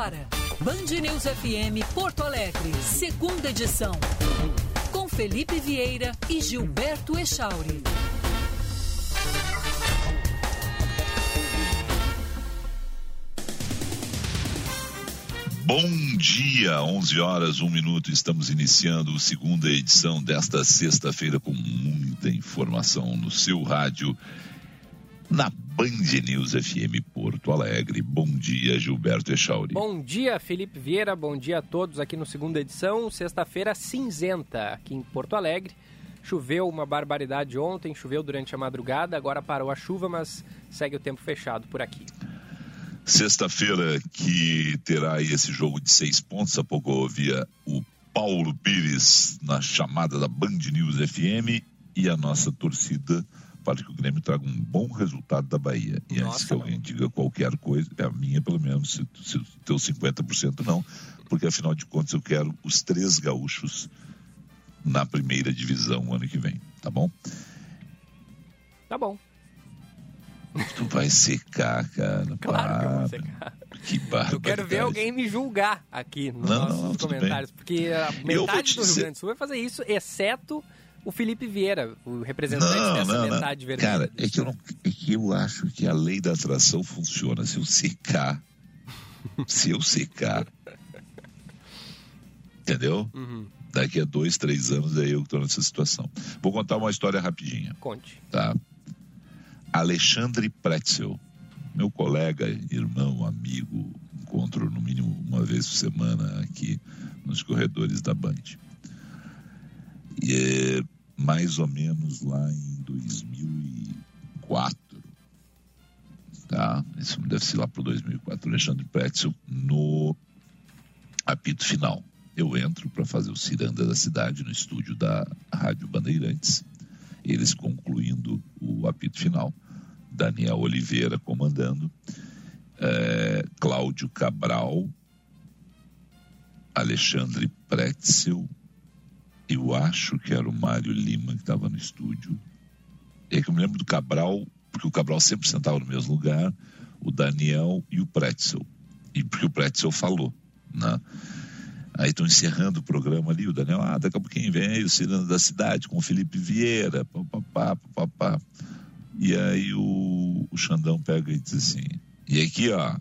agora. Band News FM Porto Alegre, segunda edição. Com Felipe Vieira e Gilberto Echauri. Bom dia, 11 horas, 1 minuto. Estamos iniciando a segunda edição desta sexta-feira com muita informação no seu rádio, na Band News FM Porto Alegre. Bom dia, Gilberto Echauri. Bom dia, Felipe Vieira. Bom dia a todos aqui no segunda edição. Sexta-feira cinzenta aqui em Porto Alegre. Choveu uma barbaridade ontem, choveu durante a madrugada, agora parou a chuva, mas segue o tempo fechado por aqui. Sexta-feira que terá esse jogo de seis pontos. Há pouco eu ouvia o Paulo Pires na chamada da Band News FM e a nossa torcida para que o Grêmio traga um bom resultado da Bahia. E Nossa, antes que alguém diga qualquer coisa, é a minha pelo menos, se, se teu 50% não, porque afinal de contas eu quero os três gaúchos na primeira divisão ano que vem, tá bom? Tá bom. Tu vai secar, cara. Claro que eu vou para. secar. Que barbaridade. Eu quero ver alguém me julgar aqui nos Não, nossos não, comentários, porque a metade do Rio Grande do Sul vai fazer isso, exceto o Felipe Vieira, o representante Não, dessa não, não. metade vermelha. Cara, é que, eu não, é que eu acho que a lei da atração funciona. Se eu secar, se eu secar, entendeu? Uhum. Daqui a dois, três anos é eu que estou nessa situação. Vou contar uma história rapidinha, Conte. tá? Alexandre Pretzel, meu colega, irmão, amigo, encontro no mínimo uma vez por semana aqui nos corredores da Band. É mais ou menos lá em 2004, tá? Isso deve ser lá para 2004. Alexandre Pretzel no apito final. Eu entro para fazer o Ciranda da cidade no estúdio da Rádio Bandeirantes. Eles concluindo o apito final. Daniel Oliveira comandando. eh, Cláudio Cabral. Alexandre Pretzel. Eu acho que era o Mário Lima que estava no estúdio. É que eu me lembro do Cabral, porque o Cabral sempre sentava no mesmo lugar, o Daniel e o Pretzel. E porque o Pretzel falou, né? Aí estão encerrando o programa ali, o Daniel, ah, daqui a pouquinho vem o Cirano da Cidade com o Felipe Vieira, papapá, papapá. E aí o, o Xandão pega e diz assim, e aqui, ó,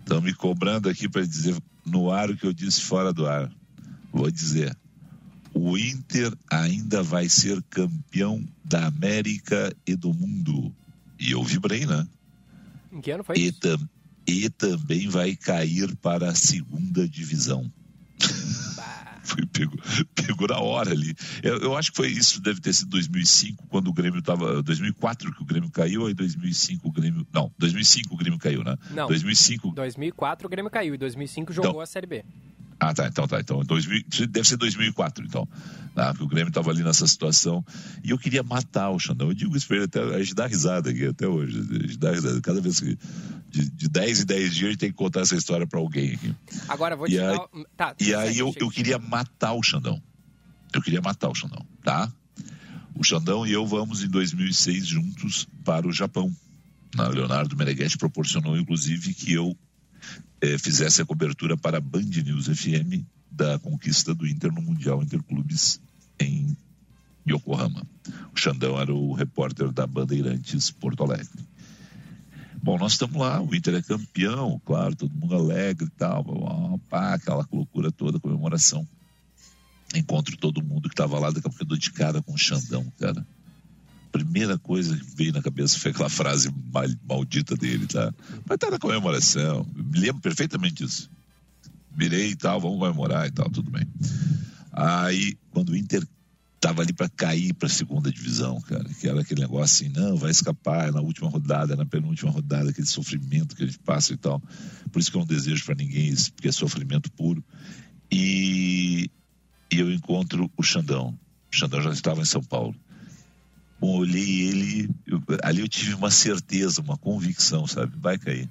estão me cobrando aqui para dizer no ar o que eu disse fora do ar. Vou dizer, o Inter ainda vai ser campeão da América e do mundo. E eu vibrei, né? Em que ano foi E, isso? tam- e também vai cair para a segunda divisão. Foi pego, pegou na hora ali. Eu, eu acho que foi isso, deve ter sido 2005, quando o Grêmio estava. 2004 que o Grêmio caiu, aí 2005 o Grêmio. Não, 2005 o Grêmio caiu, né? Não. 2005. 2004 o Grêmio caiu e 2005 jogou Então- a Série B. Ah, tá, então tá. Então, 2000, deve ser 2004, então. Tá? Porque o Grêmio estava ali nessa situação. E eu queria matar o Xandão. Eu digo isso pra ele até. A gente dá risada aqui até hoje. A gente dá risada. Cada vez que. De, de 10 em 10 dias a gente tem que contar essa história pra alguém aqui. Agora vou te dar. Tá, E aí eu, eu queria matar o Xandão. Eu queria matar o Xandão, tá? O Xandão e eu vamos em 2006 juntos para o Japão. Na Leonardo Meneghetti proporcionou, inclusive, que eu eh, fizesse a cobertura para a Band News FM da conquista do Inter no Mundial Interclubes em Yokohama. O Xandão era o repórter da Bandeirantes Porto Alegre. Bom, nós estamos lá, o Inter é campeão, claro, todo mundo alegre e tal, pá, aquela loucura toda, comemoração. Encontro todo mundo que estava lá, daqui a pouco eu dou de cara com o Xandão, cara. Primeira coisa que veio na cabeça foi aquela frase mal- maldita dele, tá? Mas tá na comemoração, me lembro perfeitamente disso. Virei e tal, vamos comemorar e tal, tudo bem. Aí, quando o Inter tava ali para cair para a segunda divisão, cara, que era aquele negócio assim, não, vai escapar é na última rodada, é na penúltima rodada, aquele sofrimento que a gente passa e tal. Por isso que eu não desejo para ninguém isso, porque é sofrimento puro. E, e eu encontro o Xandão. O Xandão já estava em São Paulo. Bom, eu olhei ele, eu- ali eu tive uma certeza, uma convicção, sabe? Vai cair.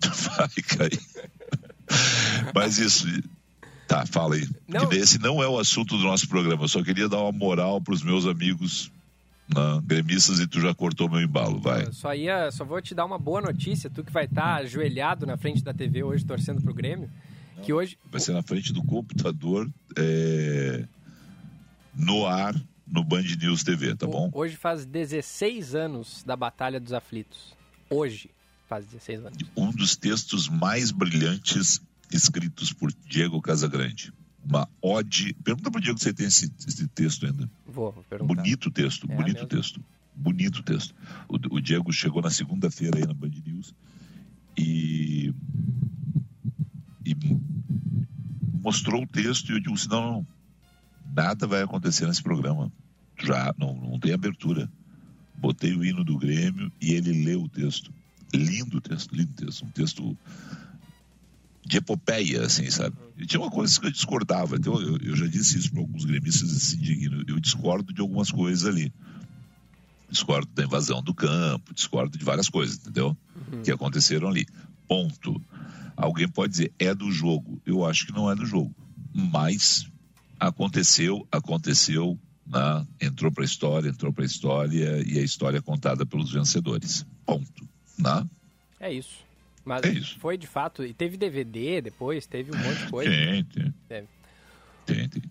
Vai cair. Mas isso. Tá, fala aí. Não. Esse não é o assunto do nosso programa. Eu só queria dar uma moral para os meus amigos Não, gremistas e tu já cortou meu embalo, vai. só ia, só vou te dar uma boa notícia, tu que vai estar tá ajoelhado na frente da TV hoje torcendo pro Grêmio, Não, que hoje vai ser na frente do computador é, no ar no Band News TV, tá bom? Hoje faz 16 anos da Batalha dos Aflitos. Hoje faz 16 anos. Um dos textos mais brilhantes escritos por Diego Casagrande uma ode. Pergunta pro Diego se você tem esse, esse texto ainda. Vou, vou perguntar. Bonito texto, é bonito texto. Bonito texto. O, o Diego chegou na segunda-feira aí na Band News e, e mostrou o texto e eu digo assim, não, não, nada vai acontecer nesse programa. Já não, não tem abertura. Botei o hino do Grêmio e ele leu o texto. Lindo texto, lindo texto. Um texto de epopeia, assim, sabe? E tinha uma coisa que eu discordava. Então, eu, eu já disse isso para alguns gremistas se indignam. Eu discordo de algumas coisas ali. Discordo da invasão do campo, discordo de várias coisas, entendeu? Uhum. Que aconteceram ali. Ponto. Alguém pode dizer, é do jogo. Eu acho que não é do jogo. Mas aconteceu, aconteceu, né? entrou para a história, entrou para a história e a história é contada pelos vencedores. Ponto. Né? É isso. Mas é isso. foi de fato. E teve DVD depois, teve um monte de coisa. Tem, tem. Tem, tem, tem.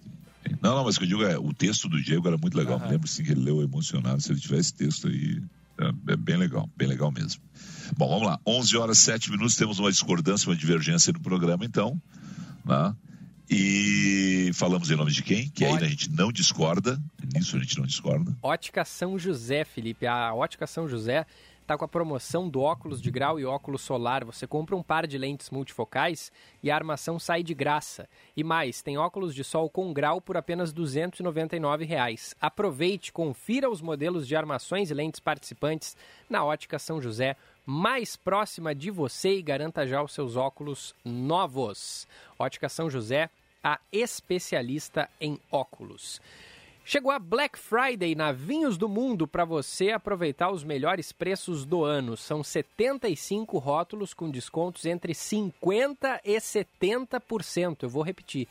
Não, não, mas o que eu digo é, o texto do Diego era muito legal. Uhum. Me lembro sim que ele leu emocionado. Se ele tivesse texto aí, é, é, bem legal, bem legal mesmo. Bom, vamos lá. 11 horas 7 minutos, temos uma discordância, uma divergência no programa, então. Né? E falamos em nome de quem? Que ainda a gente não discorda. Nisso a gente não discorda. Ótica São José, Felipe. A Ótica São José está com a promoção do óculos de grau e óculos solar. Você compra um par de lentes multifocais e a armação sai de graça. E mais, tem óculos de sol com grau por apenas 299 reais. Aproveite, confira os modelos de armações e lentes participantes na Ótica São José, mais próxima de você e garanta já os seus óculos novos. Ótica São José, a especialista em óculos. Chegou a Black Friday na Vinhos do Mundo para você aproveitar os melhores preços do ano. São 75 rótulos com descontos entre 50% e 70%. Eu vou repetir.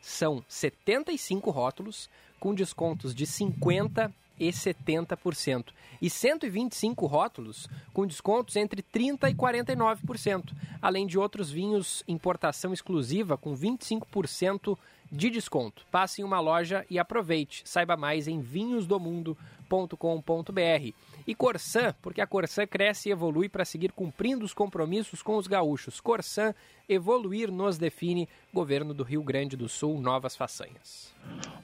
São 75 rótulos com descontos de 50% e 70%. E 125 rótulos com descontos entre 30% e 49%. Além de outros vinhos importação exclusiva com 25% de desconto. Passe em uma loja e aproveite. Saiba mais em vinhosdomundo.com.br. E Corsan, porque a Corsan cresce e evolui para seguir cumprindo os compromissos com os gaúchos. Corsan, evoluir nos define. Governo do Rio Grande do Sul, novas façanhas.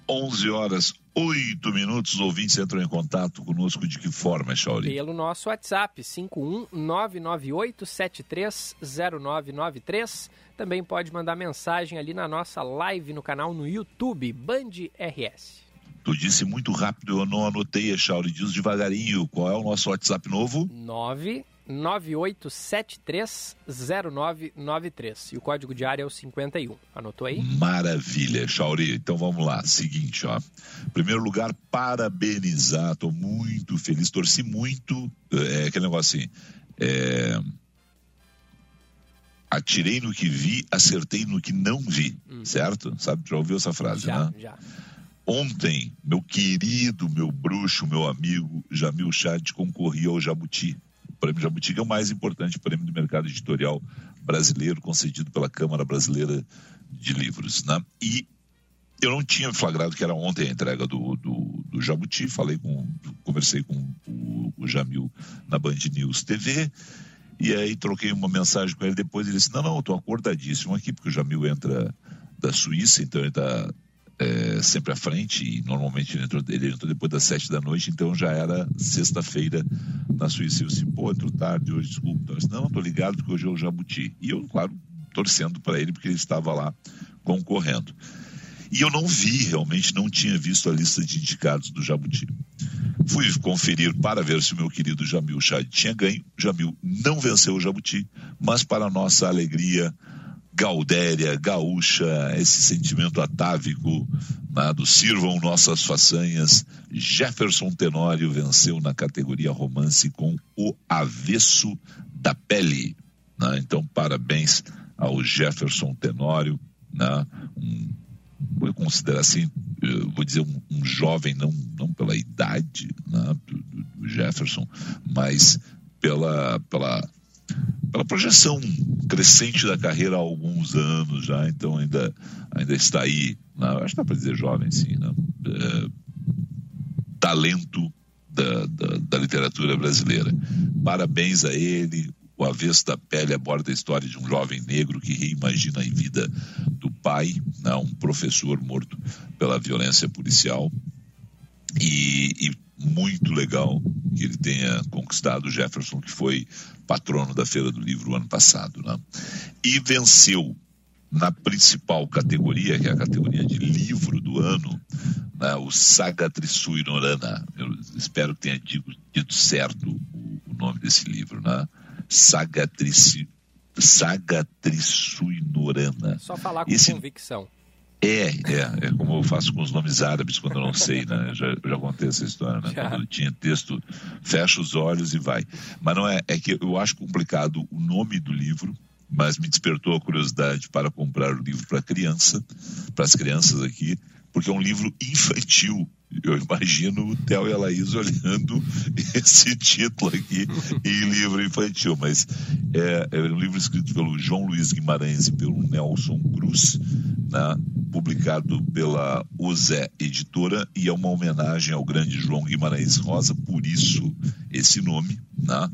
11 horas, 8 minutos. Os ouvintes entram em contato conosco de que forma, Shauri? Pelo nosso WhatsApp, 51998730993. Também pode mandar mensagem ali na nossa live no canal no YouTube, Band RS. Tu disse muito rápido, eu não anotei, Shauri. Diz devagarinho. Qual é o nosso WhatsApp novo? 9 98730993. E o código de área é o 51. Anotou aí? Maravilha, Chauri. Então vamos lá. Seguinte, ó. Em primeiro lugar, parabenizar. Tô muito feliz. Torci muito. É aquele negócio assim. É... Atirei no que vi, acertei no que não vi. Hum. Certo? Sabe? Já ouviu essa frase, já, né? Já. Ontem, meu querido, meu bruxo, meu amigo Jamil Chad concorria ao Jabuti prêmio Jabuti, que é o mais importante prêmio do mercado editorial brasileiro, concedido pela Câmara Brasileira de Livros. Né? E eu não tinha flagrado que era ontem a entrega do, do, do Jabuti, falei com, conversei com o, o Jamil na Band News TV, e aí troquei uma mensagem com ele depois, ele disse, não, não, eu estou acordadíssimo aqui, porque o Jamil entra da Suíça, então ele está é, sempre à frente, e normalmente ele entrou, ele entrou depois das sete da noite, então já era sexta-feira na Suíça. Eu disse, pô, entrou tarde hoje, desculpa. Então, disse, não, tô ligado porque hoje é o Jabuti. E eu, claro, torcendo para ele porque ele estava lá concorrendo. E eu não vi, realmente não tinha visto a lista de indicados do Jabuti. Fui conferir para ver se o meu querido Jamil Chad tinha ganho. Jamil não venceu o Jabuti, mas para nossa alegria, gaudéria, gaúcha, esse sentimento atávico né, do sirvam nossas façanhas. Jefferson Tenório venceu na categoria romance com o avesso da pele. Né? Então, parabéns ao Jefferson Tenório. Né? Um, vou considerar assim, vou dizer, um, um, jovem, não, não pela idade né, do, do, Jefferson, mas pela, pela, pela projeção crescente da carreira há alguns anos já, então ainda, ainda está aí, né, acho que dá para dizer jovem, sim, né, é, talento da, da, da literatura brasileira. Parabéns a ele, o avesso da pele aborda a história de um jovem negro que reimagina a vida pai, né, um professor morto pela violência policial. E, e, muito legal que ele tenha conquistado o Jefferson, que foi patrono da Feira do Livro ano passado. Né? E venceu na principal categoria, que é a categoria de livro do ano, né, o Saga Norana. Eu espero que tenha dito, dito certo o, o, nome desse livro, né? Saga, Saga Norana. Só falar com Esse... convicção. É, é, é como eu faço com os nomes árabes quando eu não sei, né? Eu já, eu já contei essa história, né? Já. Quando tinha texto, fecha os olhos e vai. Mas não é, é que eu acho complicado o nome do livro, mas me despertou a curiosidade para comprar o livro para criança, para as crianças aqui, porque é um livro infantil. Eu imagino o Theo e a Laís olhando esse título aqui em livro infantil, mas é, é, um livro escrito pelo João Luiz Guimarães e pelo Nelson Cruz, né, publicado pela Ozé Editora, e é uma homenagem ao grande João Guimarães Rosa, por isso esse nome. Né?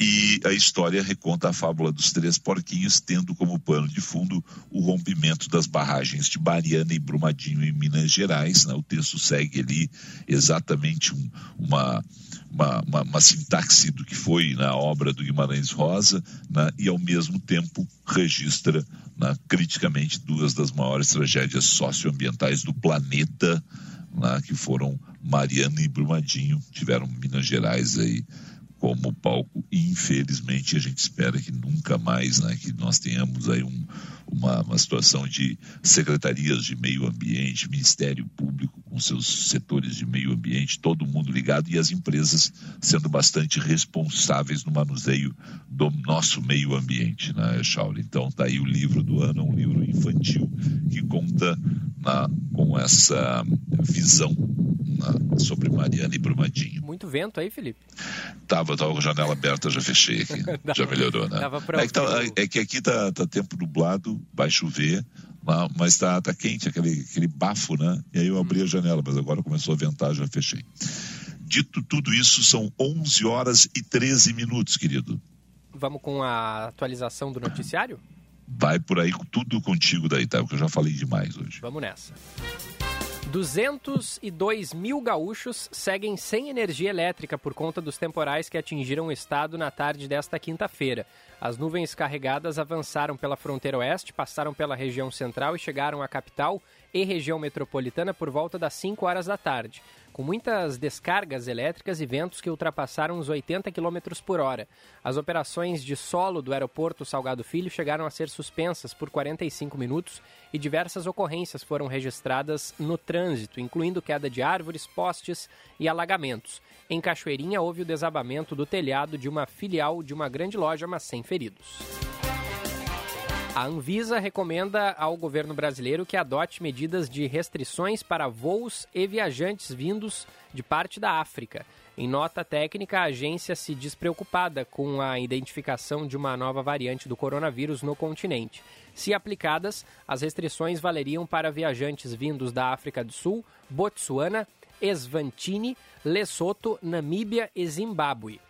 E a história reconta a fábula dos três porquinhos, tendo como pano de fundo o rompimento das barragens de Mariana e Brumadinho em Minas Gerais. Né? O texto segue ali exatamente um, uma, uma, uma, uma, sintaxe do que foi na obra do Guimarães Rosa, né? e ao mesmo tempo registra né, criticamente duas das maiores tragédias socioambientais do planeta, né? que foram Mariana e Brumadinho, tiveram Minas Gerais aí como palco. E, infelizmente, a gente espera que nunca mais, né, que nós tenhamos aí um, uma, uma situação de secretarias de meio ambiente, Ministério Público com seus setores de meio ambiente, todo mundo ligado e as empresas sendo bastante responsáveis no manuseio do nosso meio ambiente, né, Shaul? Então, tá aí o livro do ano, um livro infantil que conta na, com essa visão na, sobre Mariana e Brumadinho. Muito vento aí, Felipe? Tava, tava com a janela aberta, já fechei aqui. já melhorou, né? É que, tá, é que, aqui tá, tá tempo nublado, vai chover, mas tá, tá quente, aquele, aquele bafo, né? E aí eu abri a hum. janela, mas agora começou a ventar, já fechei. Dito tudo isso, são 11 horas e 13 minutos, querido. Vamos com a atualização do noticiário? Vai por aí tudo contigo daí, tá? Porque eu já falei demais hoje. Vamos nessa. 202 mil gaúchos seguem sem energia elétrica por conta dos temporais que atingiram o estado na tarde desta quinta-feira. As nuvens carregadas avançaram pela fronteira oeste, passaram pela região central e chegaram à capital e região metropolitana por volta das 5 horas da tarde com muitas descargas elétricas e ventos que ultrapassaram os 80 km por hora. As operações de solo do aeroporto Salgado Filho chegaram a ser suspensas por 45 minutos e diversas ocorrências foram registradas no trânsito, incluindo queda de árvores, postes e alagamentos. Em Cachoeirinha houve o desabamento do telhado de uma filial de uma grande loja, mas sem feridos. A Anvisa recomenda ao governo brasileiro que adote medidas de restrições para voos e viajantes vindos de parte da África. Em nota técnica, a agência se diz preocupada com a identificação de uma nova variante do coronavírus no continente. Se aplicadas, as restrições valeriam para viajantes vindos da África do Sul, Botsuana, Eswatini, Lesoto, Namíbia e Zimbábue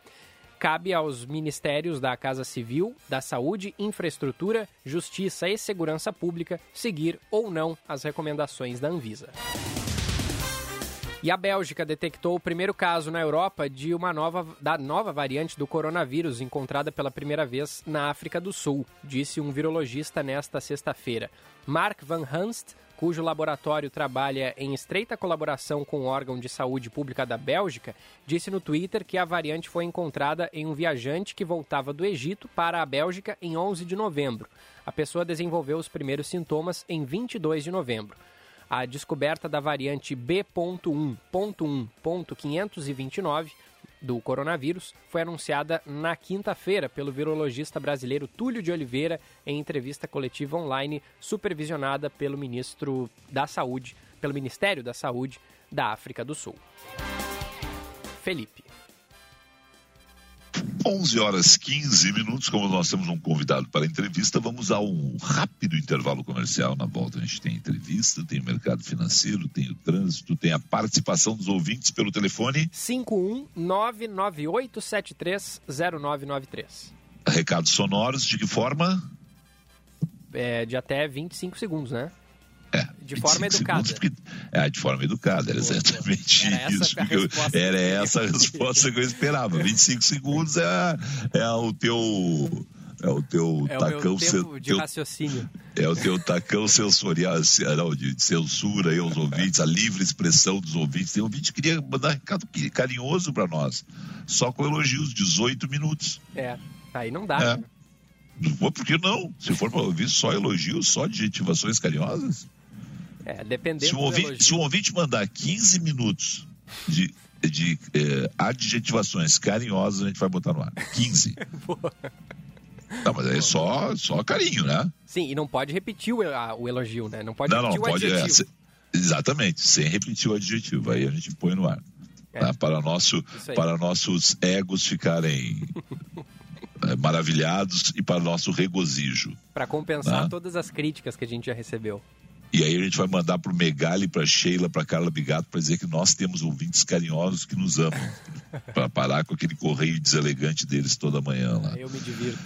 cabe aos ministérios da Casa Civil, da Saúde, Infraestrutura, Justiça e Segurança Pública seguir ou não as recomendações da Anvisa. E a Bélgica detectou o primeiro caso na Europa de uma nova, da nova variante do coronavírus encontrada pela primeira vez na África do Sul, disse um virologista nesta sexta-feira. Mark Van Hanst, cujo laboratório trabalha em estreita colaboração com o órgão de saúde pública da Bélgica, disse no Twitter que a variante foi encontrada em um viajante que voltava do Egito para a Bélgica em 11 de novembro. A pessoa desenvolveu os primeiros sintomas em 22 de novembro. A descoberta da variante B.1.1.529 do coronavírus foi anunciada na quinta-feira pelo virologista brasileiro Túlio de Oliveira em entrevista coletiva online supervisionada pelo ministro da Saúde, pelo Ministério da Saúde da África do Sul. Felipe. 11 horas 15 minutos, como nós temos um convidado para a entrevista, vamos a um rápido intervalo comercial. Na volta a gente tem entrevista, tem o mercado financeiro, tem o trânsito, tem a participação dos ouvintes pelo telefone 51998730993. Recados sonoros, de que forma? É, de até 25 segundos, né? É, de forma educada. Porque, é, de forma educada, era exatamente era isso. Essa eu, era essa a resposta que eu esperava. 25 segundos é, é o teu. É o teu é tacão o de teu, raciocínio. É o teu tacão sensorial, não, de, de censura aí aos ouvintes, a livre expressão dos ouvintes. Tem ouvinte que queria mandar um recado carinhoso para nós. Só com elogios, 18 minutos. É, aí não dá. É. Né? Por que não? Se for para ouvir só elogios, só adjetivações carinhosas. É, dependendo se um, ouvinte, se um ouvinte mandar 15 minutos de, de eh, adjetivações carinhosas, a gente vai botar no ar. 15. Não, mas é só, só carinho, né? Sim, e não pode repetir o, a, o elogio, né? Não pode não, repetir não, o pode, adjetivo. É, se, exatamente, sem repetir o adjetivo. Aí a gente põe no ar. É. Tá? Para, nosso, para nossos egos ficarem é, maravilhados e para nosso regozijo. Para compensar Tá? todas as críticas que a gente já recebeu. E aí a gente vai mandar para o Megali, para Sheila, para Carla Bigato, para dizer que nós temos ouvintes carinhosos que nos amam. para parar com aquele correio deselegante deles toda manhã lá. Eu me divirto.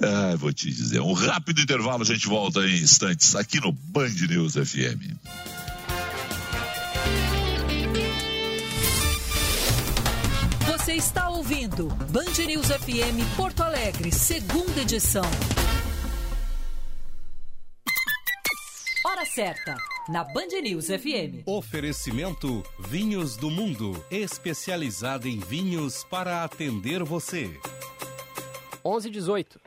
Ah, vou te dizer. Um rápido intervalo, a gente volta em instantes aqui no Band News FM. Você está ouvindo Band News FM Porto Alegre, segunda edição. Hora certa, na Band News FM. Oferecimento Vinhos do Mundo, especializada em vinhos para atender você. 11 e 18.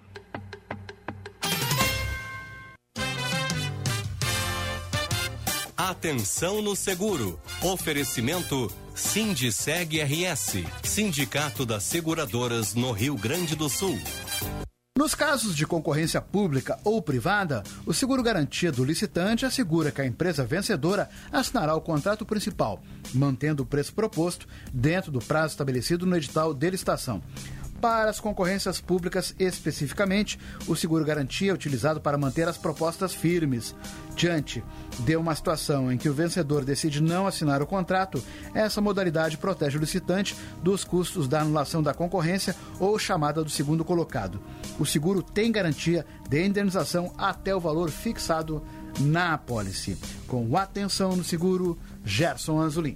Atenção no seguro. Oferecimento Sindiceg RS, Sindicato das Seguradoras no Rio Grande do Sul. Nos casos de concorrência pública ou privada, o seguro garantia do licitante assegura que a empresa vencedora assinará o contrato principal, mantendo o preço proposto dentro do prazo estabelecido no edital de licitação. Para as concorrências públicas especificamente, o seguro garantia é utilizado para manter as propostas firmes. Diante de uma situação em que o vencedor decide não assinar o contrato, essa modalidade protege o licitante dos custos da anulação da concorrência ou chamada do segundo colocado. O seguro tem garantia de indenização até o valor fixado na apólice. Com atenção no seguro, Gerson Anzolin.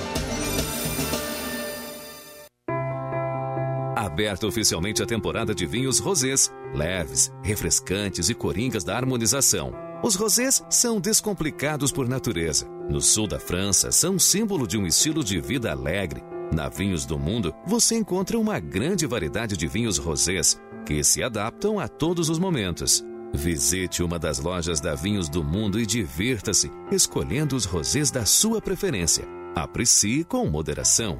Aberta oficialmente a temporada de vinhos rosés, leves, refrescantes e coringas da harmonização. Os rosés são descomplicados por natureza. No sul da França, são símbolo de um estilo de vida alegre. Na Vinhos do Mundo, você encontra uma grande variedade de vinhos rosés que se adaptam a todos os momentos. Visite uma das lojas da Vinhos do Mundo e divirta-se escolhendo os rosés da sua preferência. Aprecie com moderação.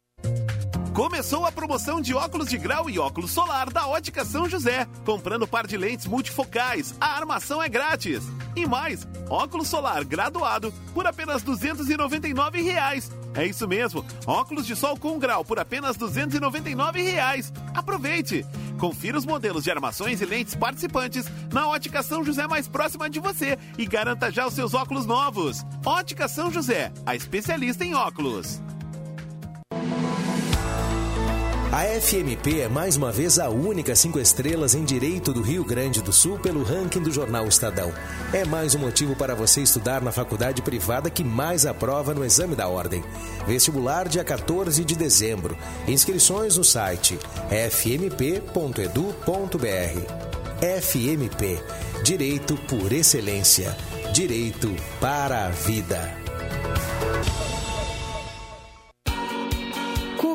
Começou a promoção de óculos de grau e óculos solar da Ótica São José. Comprando par de lentes multifocais, a armação é grátis. E mais, óculos solar graduado por apenas 299 reais. É isso mesmo, óculos de sol com grau por apenas 299 reais. Aproveite! Confira os modelos de armações e lentes participantes na Ótica São José mais próxima de você e garanta já os seus óculos novos. Ótica São José, a especialista em óculos. A FMP é mais uma vez a única cinco estrelas em Direito do Rio Grande do Sul pelo ranking do jornal Estadão. É mais um motivo para você estudar na faculdade privada que mais aprova no exame da ordem. Vestibular dia 14 de dezembro. Inscrições no site fmp.edu.br. FMP Direito por Excelência. Direito para a Vida.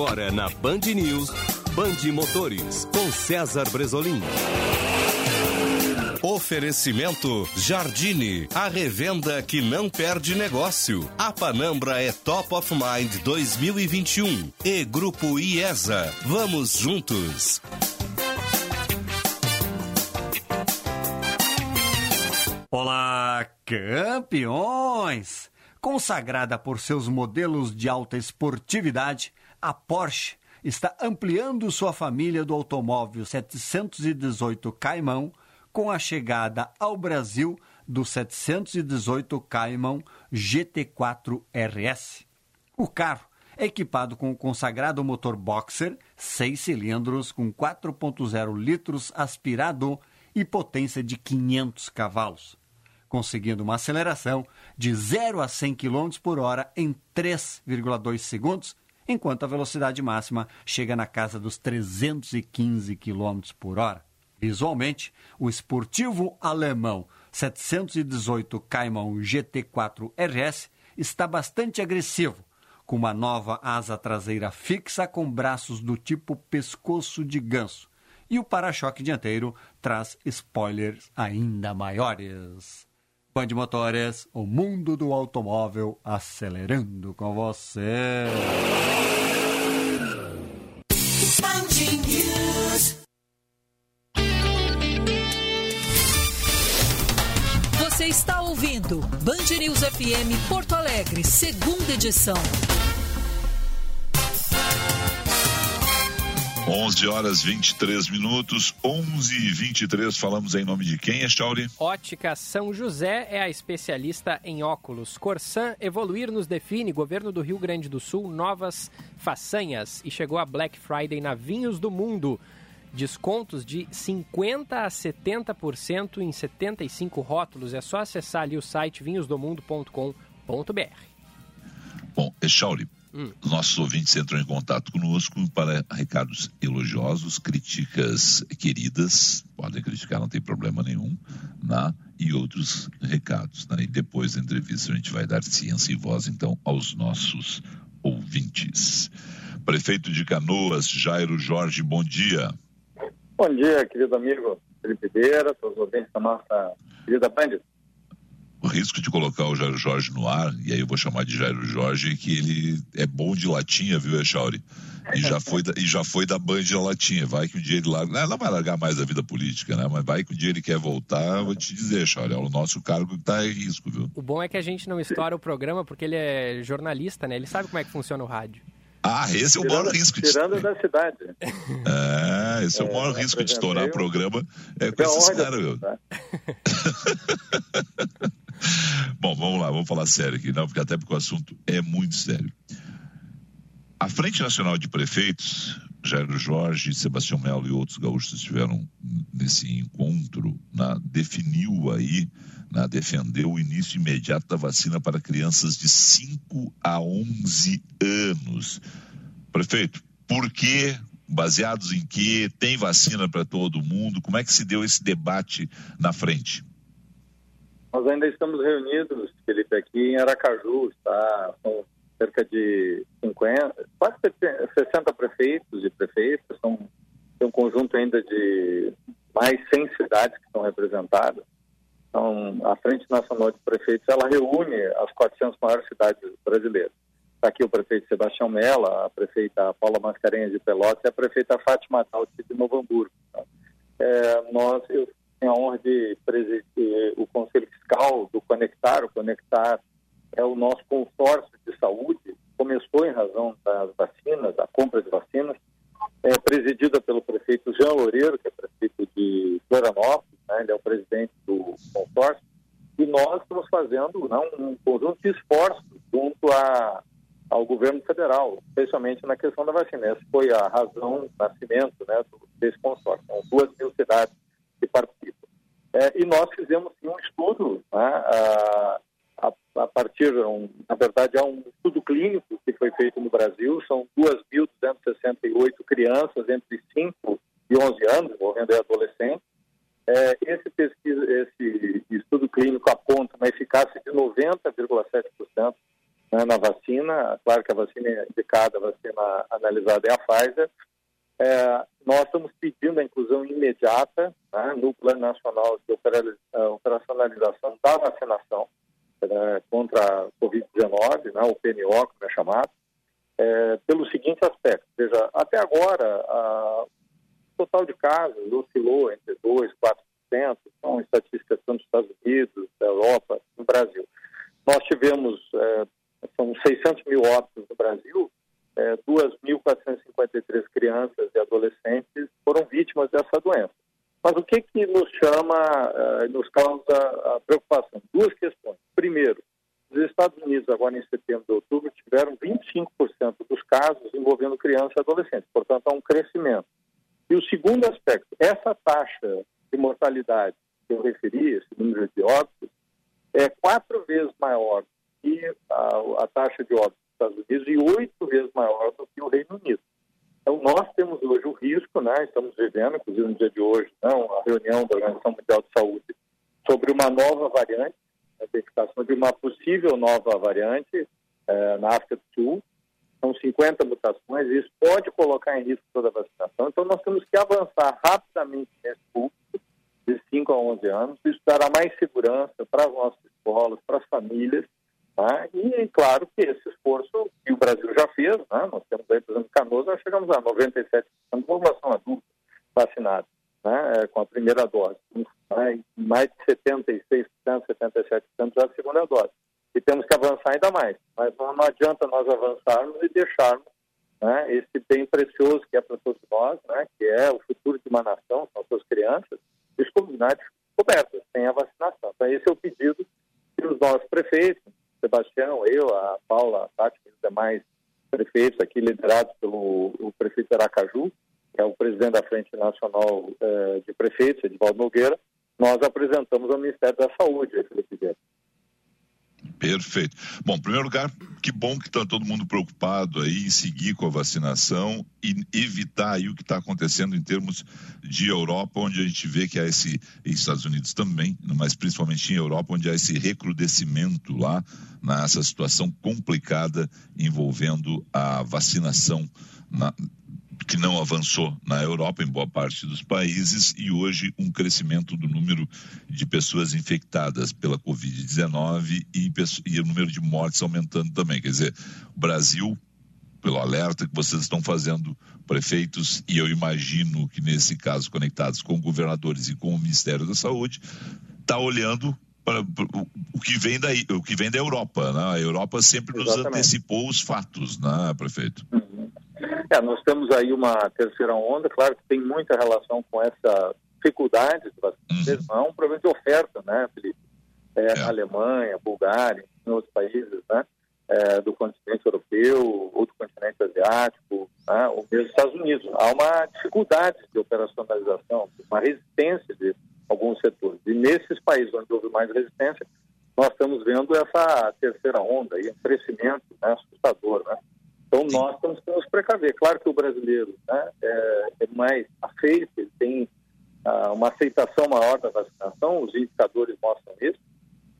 Agora na Band News, Band Motores, com César Bresolim. Oferecimento Jardine, a revenda que não perde negócio. A Panambra é Top of Mind 2021 e Grupo IESA. Vamos juntos. Olá, campeões! Consagrada por seus modelos de alta esportividade, a Porsche está ampliando sua família do automóvel 718 Caimão com a chegada ao Brasil do 718 Caimão GT4 RS. O carro é equipado com o consagrado motor Boxer, 6 cilindros com 4.0 litros aspirado e potência de 500 cavalos, conseguindo uma aceleração de 0 a 100 km por hora em 3,2 segundos, enquanto a velocidade máxima chega na casa dos 315 km por hora. Visualmente, o esportivo alemão 718 Cayman GT4 RS está bastante agressivo, com uma nova asa traseira fixa com braços do tipo pescoço de ganso, e o para-choque dianteiro traz spoilers ainda maiores. Band Motores, o mundo do automóvel acelerando com você. Você está ouvindo Band News FM Porto Alegre, segunda edição. 11 horas 23 minutos, 11 e 23. Falamos em nome de quem, Echauri? Ótica São José é a especialista em óculos. Corsan Evoluir nos define. Governo do Rio Grande do Sul, novas façanhas. E chegou a Black Friday na Vinhos do Mundo. Descontos de 50% a 70% em 75 rótulos. É só acessar ali o site vinhosdomundo.com.br. Bom, Echauri, Hum. Nossos ouvintes entram em contato conosco para recados elogiosos, críticas queridas, podem criticar, não tem problema nenhum, né? e outros recados. Né? E depois da entrevista a gente vai dar ciência e voz, então, aos nossos ouvintes. Prefeito de Canoas, Jairo Jorge, bom dia. Bom dia, querido amigo Felipe Vieira, todos os ouvintes da nossa querida Band o risco de colocar o Jairo Jorge no ar, e aí eu vou chamar de Jairo Jorge, que ele é bom de latinha, viu, Echauri? E já foi da, e já foi da Band da latinha. Vai que um dia ele larga. Ela vai largar mais a vida política, né? Mas vai que um dia ele quer voltar, vou te dizer, Echauri, é o nosso cargo que está em risco, viu? O bom é que a gente não estoura o programa porque ele é jornalista, né? Ele sabe como é que funciona o rádio. Ah, esse é o maior risco de Tirando da cidade. É, esse é, é o maior risco de estourar o programa. É com esses caras, meu. Bom, vamos lá, vamos falar sério aqui, não, porque até porque o assunto é muito sério. A Frente Nacional de Prefeitos, Jairo Jorge, Sebastião Melo e outros gaúchos estiveram nesse encontro, na, definiu aí, na, defendeu o início imediato da vacina para crianças de 5 a 11 anos. Prefeito, por que, baseados em que, tem vacina para todo mundo? Como é que se deu esse debate na frente? Nós ainda estamos reunidos, Felipe, aqui em Aracaju, está com cerca de 50, quase 60 prefeitos e prefeitas, são tem um conjunto ainda de mais 100 cidades que estão representadas. Então, a Frente Nacional de Prefeitos, ela reúne as 400 maiores cidades brasileiras. Está aqui o prefeito Sebastião Mela, a prefeita Paula Mascarenhas de Pelotas e a prefeita Fátima Dalti de Novo Hamburgo. É, nós, eu tenho a honra de presidir o Conselho Fiscal do Conectar. O Conectar é o nosso consórcio de saúde, começou em razão das vacinas, da compra de vacinas, é presidida pelo prefeito Jean Loureiro, que é prefeito de Florianópolis, né, ele é o presidente do consórcio, e nós estamos fazendo não, um conjunto de esforços junto a, ao governo federal, especialmente na questão da vacina. Essa foi a razão do nascimento né, desse consórcio. São duas mil cidades que participam. É, e nós fizemos sim, um estudo né, a, a, partir, um, na verdade, é um estudo clínico que foi feito no Brasil, são 2.268 crianças entre 5 e 11 anos, envolvendo adolescentes. É, esse, pesquisa, esse estudo clínico aponta uma eficácia de 90,7% né, na vacina. Claro que a vacina indicada, a vacina analisada é a Pfizer. É, nós estamos pedindo a inclusão imediata né, no Plano Nacional de Operacionalização da Vacinação né, contra a Covid-19, né, o PNO, como é chamado, é, pelo seguinte aspecto, ou seja, até agora a, o total de casos oscilou entre 2% e 4%, são estatísticas dos Estados Unidos, da Europa, no Brasil. Nós tivemos, é, são 600 mil óbitos no Brasil, é, 2.453 crianças e adolescentes foram vítimas dessa doença. Mas o que, que nos chama, uh, nos causa preocupação? Duas questões. Primeiro, os Estados Unidos, agora em setembro e outubro, tiveram 25% dos casos envolvendo crianças e adolescentes, portanto, há um crescimento. E o segundo aspecto, essa taxa de mortalidade que eu referi, esse número de óbitos, é quatro vezes maior que a, a taxa de óbitos dos Estados Unidos e oito vezes maior do que o Reino Unido. Então, nós temos hoje o estamos vivendo, inclusive no dia de hoje, não, a reunião da Organização Mundial de Saúde sobre uma nova variante, a identificação de uma possível nova variante eh, na África do Sul. São 50 mutações e isso pode colocar em risco toda a vacinação. Então, nós temos que avançar rapidamente nesse público, de 5 a 11 anos. Isso dará mais segurança para as nossas escolas, para as famílias, Tá? E claro que esse esforço que o Brasil já fez, né? nós temos aí, por exemplo, Canoas, nós chegamos a 97% da população vacinada né? É, com a primeira dose, mais de 76%, 77% da segunda dose. E temos que avançar ainda mais. Mas não, não adianta nós avançarmos e deixarmos né, esse bem precioso que é para todos nós, né, que é o futuro de uma nação, são as suas crianças, comunidades cobertas, sem a vacinação. Então, esse é o pedido que os nossos prefeitos, Sebastião, eu, a Paula, a Tati os demais prefeitos aqui, liderados pelo prefeito Aracaju, é o presidente da Frente Nacional eh, de Prefeitos, Edvaldo Nogueira, nós apresentamos ao Ministério da Saúde, Felipe Guedes. Perfeito. Bom, em primeiro lugar, que bom que está todo mundo preocupado aí em seguir com a vacinação e evitar aí o que está acontecendo em termos de Europa, onde a gente vê que há esse, e Estados Unidos também, mas principalmente em Europa, onde há esse recrudescimento lá, nessa situação complicada envolvendo a vacinação na, que não avançou na Europa, em boa parte dos países, e hoje um crescimento do número de pessoas infectadas pela Covid-19 e, e, o número de mortes aumentando também. Quer dizer, o Brasil, pelo alerta que vocês estão fazendo, prefeitos, e eu imagino que nesse caso conectados com governadores e com o Ministério da Saúde, está olhando para, o que vem daí, o que vem da Europa, né? A Europa sempre nos Exatamente. antecipou os fatos, né, prefeito? Uhum. É, nós temos aí uma terceira onda, claro que tem muita relação com essa dificuldade de vacinação, uhum. é um problema de oferta, né, Felipe? É, é. Alemanha, Bulgária, em outros países, né? É, do continente europeu ou do continente asiático, né, ou mesmo dos Estados Unidos. Há uma dificuldade de operacionalização, uma resistência de alguns setores. E nesses países onde houve mais resistência, nós estamos vendo essa terceira onda, aí, um crescimento né, assustador, né? Então, nós temos que nos precaver. Claro que o brasileiro né, é, é mais afeito, ele tem ah, uma aceitação maior da vacinação, os indicadores mostram isso,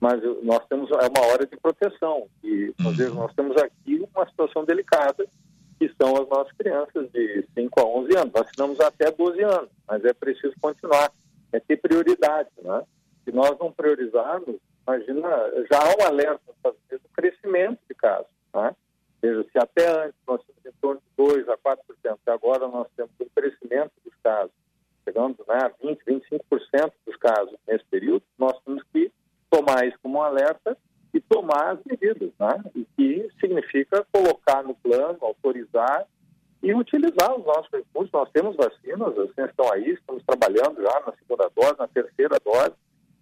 mas nós temos é uma hora de proteção e às vezes nós temos aqui uma situação delicada que são as nossas crianças de 5 a 11 anos. Vacinamos até 12 anos, mas é preciso continuar, é ter prioridade, né? Se nós não priorizarmos, imagina, já há um alerta do crescimento de casos, né? Veja, se até antes nós tínhamos em torno de 2 a 4%, e agora nós temos um crescimento dos casos, chegando né, a 20, 25% dos casos nesse período, nós temos que tomar isso como um alerta e tomar as medidas, né? E que significa colocar no plano, autorizar e utilizar os nossos recursos. Nós temos vacinas, as vacinas estão aí, estamos trabalhando já na segunda dose, na terceira dose.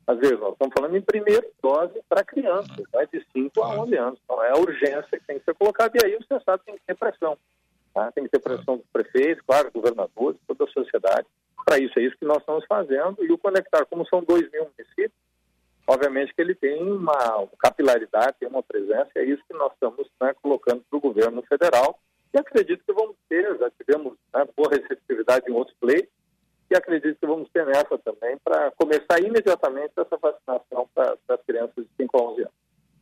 Às vezes, nós estamos falando em primeira dose para crianças, né, de 5 a 11 anos. Então, é a urgência que tem que ser colocada. E aí, o Estado tem que ter pressão. Tá? Tem que ter pressão dos prefeitos, claro, governadores, toda a sociedade. Para isso, é isso que nós estamos fazendo. E o Conectar, como são 2 mil municípios, obviamente que ele tem uma capilaridade, tem uma presença, é isso que nós estamos né, colocando para o governo federal. E acredito que vamos ter, já tivemos né, boa receptividade em outros pleitos, e acredito que vamos ter nessa também para começar imediatamente essa vacinação para as crianças de 5 a 11 anos.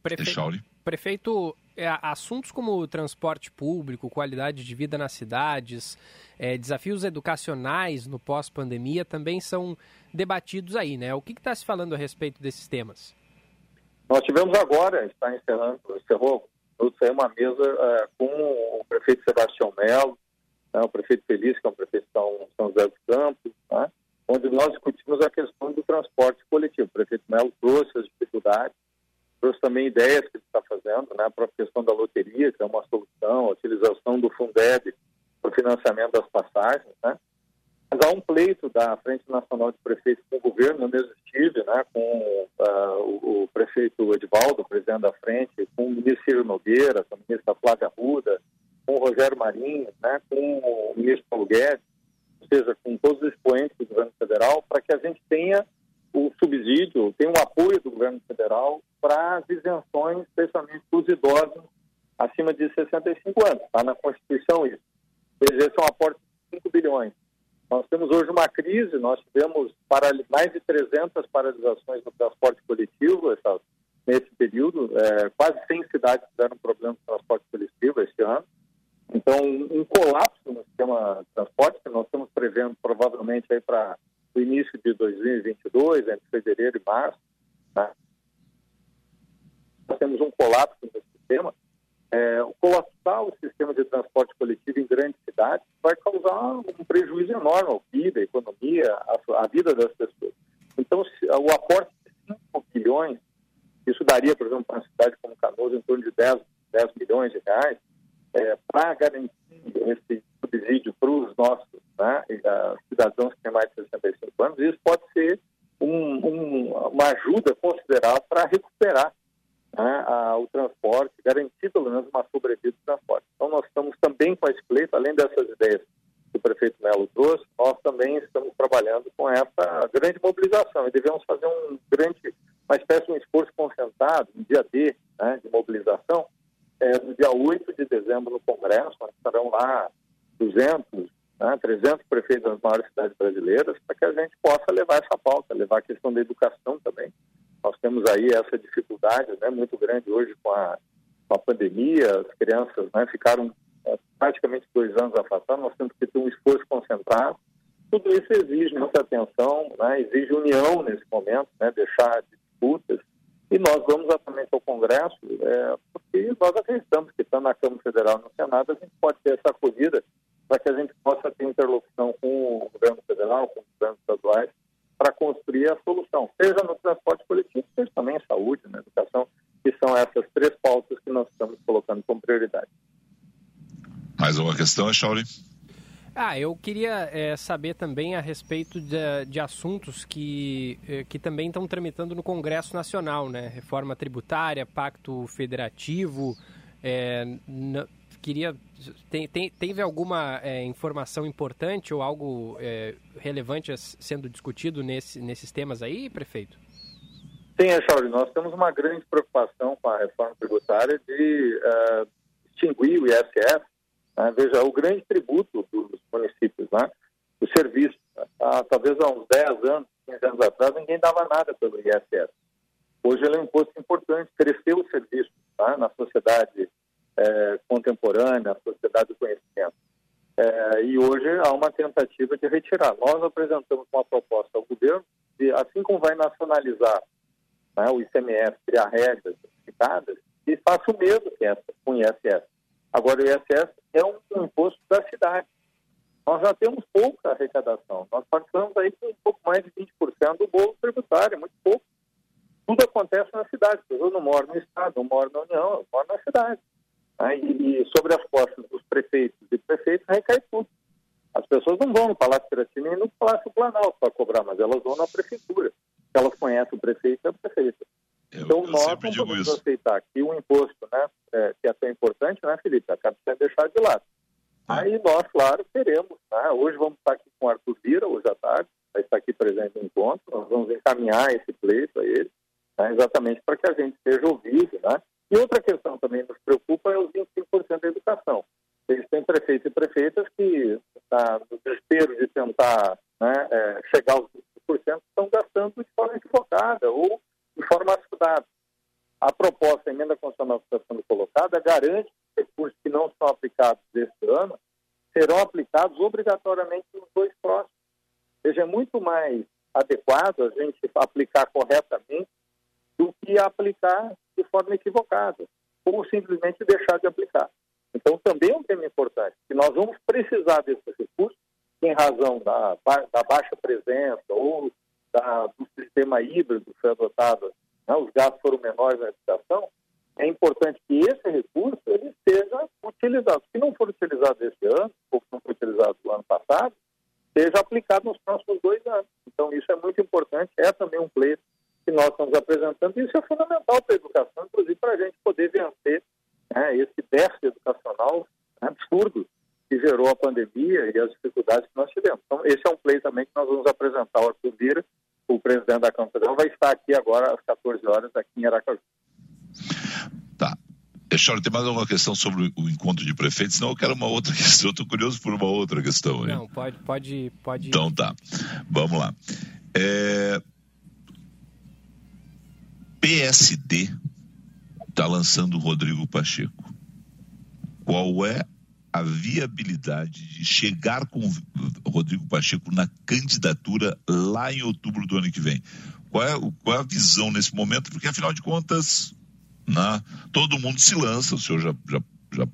Prefeito, prefeito é, assuntos como transporte público, qualidade de vida nas cidades, é, desafios educacionais no pós-pandemia também são debatidos aí, né? O que está se falando a respeito desses temas? Nós tivemos agora, está encerrando, encerrou, saiu uma mesa é, com o prefeito Sebastião Melo, né, o prefeito Feliz, que é um prefeito de São, São José dos Campos, né, onde nós discutimos a questão do transporte coletivo. O prefeito Melo trouxe as dificuldades, trouxe também ideias que ele está fazendo, né, para a questão da loteria, que é uma solução, a utilização do Fundeb para o financiamento das passagens, né, mas há um pleito da Frente Nacional de Prefeitos com o governo, eu mesmo estive né, com uh, o, o, prefeito Edvaldo, presidente da frente, com o ministro Ciro Nogueira, com a ministra Flávia Ruda, com o Rogério Marinho, né, com o ministro Paulo Guedes, seja, com todos os expoentes do governo federal, para que a gente tenha o subsídio, tenha o apoio do governo federal para as isenções, especialmente para os idosos acima de 65 anos. Está na Constituição isso. Esse é um aporte de 5 bilhões. Nós temos hoje uma crise, nós tivemos mais de 300 paralisações no transporte coletivo nesse período, é, quase 100 cidades tiveram problema de transporte coletivo este ano. Então, um colapso no sistema de transporte, que nós estamos prevendo provavelmente aí para o início de 2022, entre fevereiro e março. Né? Nós temos um colapso no sistema, é, colapsar o sistema de transporte coletivo em grandes cidades vai causar um prejuízo enorme ao PIB, à economia, à, à vida das pessoas. Então, se, o aporte de 5 bilhões, isso daria, por exemplo, para uma cidade como Canoas, em torno de 10, 10 milhões de reais, é, para garantir esse subsídio para os nossos né, cidadãos que têm mais de 65 anos, isso pode ser um, um, uma ajuda considerável para recuperar né, a, o transporte, garantir pelo menos uma sobrevida do transporte. Então, nós estamos também com esse pleito, além dessas ideias que o prefeito Melo trouxe, nós também estamos trabalhando com essa grande mobilização e devemos fazer um grande, uma espécie de um esforço concentrado, um dia D né, de mobilização, é, no dia 8 de dezembro no Congresso, onde estarão lá 200, né, 300 prefeitos das maiores cidades brasileiras, para que a gente possa levar essa pauta, levar a questão da educação também, nós temos aí essa dificuldade né, muito grande hoje com a, com a pandemia, as crianças né, ficaram é, praticamente dois anos afastadas, nós temos que ter um esforço concentrado. Tudo isso exige muita atenção, né, exige união nesse momento, né, deixar disputas. E nós vamos atualmente ao Congresso, é, porque nós acreditamos que, estando na Câmara Federal e no Senado, a gente pode ter essa acolhida para que a gente possa ter interlocução com o governo federal, com os governos estaduais, para construir a solução, seja no transporte coletivo, seja também em saúde, na educação, que são essas três pautas que nós estamos colocando como prioridade. Mais uma questão, Shauli? Ah, eu queria é, saber também a respeito de, de assuntos que, é, que também estão tramitando no Congresso Nacional, né? Reforma tributária, pacto federativo. É, queria. Tem, tem, teve alguma é, informação importante ou algo é, relevante sendo discutido nesse, nesses temas aí, prefeito? Sim, Echauri, nós temos uma grande preocupação com a reforma tributária de uh, extinguir o ISS. Né? Veja, o grande tributo dos municípios, né? o serviço. Né? talvez há uns 10 anos, 15 anos atrás, ninguém dava nada pelo ISS. Hoje ele é um imposto importante, cresceu o serviço tá? na sociedade é, contemporânea, na sociedade do conhecimento. É, e hoje há uma tentativa de retirar. Nós apresentamos uma proposta ao governo de, assim como vai nacionalizar né, o ICMS, criar regras e faça o mesmo com o ISS. Agora, o ISS é um, imposto da cidade. Nós já temos pouca arrecadação. Nós participamos aí com um pouco mais de 20% do bolo tributário, muito pouco. Tudo acontece na cidade. Eu não moro no Estado, não moro na União, eu moro na cidade. Né? E, sobre as costas dos prefeitos e prefeitos recai tudo. As pessoas não vão no Palácio Piratini e no Palácio Planalto para cobrar, mas elas vão na prefeitura. Elas conhecem o prefeito e a prefeita. Eu, então, eu nós não podemos isso. aceitar que o imposto, né, é, que é tão importante, né, Felipe, acaba sendo deixado de lado. Ah. Aí nós, claro, queremos. Né? Hoje vamos estar aqui com o Arthur Vira, hoje à tarde, vai estar aqui presente no encontro, nós vamos encaminhar esse pleito a ele, né, exatamente para que a gente seja ouvido, né? E outra questão também nos preocupa é os 25% da educação. Eles têm prefeitos e prefeitas que, tá, no desespero de tentar né, é, chegar aos 25%, estão gastando de forma equivocada ou de forma. A proposta, a emenda constitucional que está sendo colocada, garante que recursos que não são aplicados este ano serão aplicados obrigatoriamente nos dois próximos. Ou seja, é muito mais adequado a gente aplicar corretamente do que aplicar de forma equivocada, ou simplesmente deixar de aplicar. Então, também é um tema importante, que nós vamos precisar desses recursos em razão da, da baixa presença ou da, do sistema híbrido que foi adotado, né, os gastos foram menores na educação, é importante que esse recurso ele seja utilizado. Se não for utilizado esse ano, ou se não foi utilizado no ano passado, seja aplicado nos próximos dois anos. Então, isso é muito importante, é também um pleito que nós estamos apresentando. Isso é fundamental para a educação, inclusive para a gente poder vencer né, esse déficit educacional absurdo que gerou a pandemia e as dificuldades que nós tivemos. Então, esse é um play também que nós vamos apresentar ao Arthur Vira, presidente da Câmara Federal, vai estar aqui agora às 14 horas aqui em Aracaju. Tá. Charles, tem mais alguma questão sobre o encontro de prefeitos? Não, eu quero uma outra questão. Estou curioso por uma outra questão. Não, pode, pode, pode. Então tá. Vamos lá. É, PSD está lançando o Rodrigo Pacheco. Qual é a viabilidade de chegar com Rodrigo Pacheco na candidatura lá em outubro do ano que vem? Qual é, qual é a visão nesse momento? Porque, afinal de contas, né, todo mundo se lança, o senhor já, já, já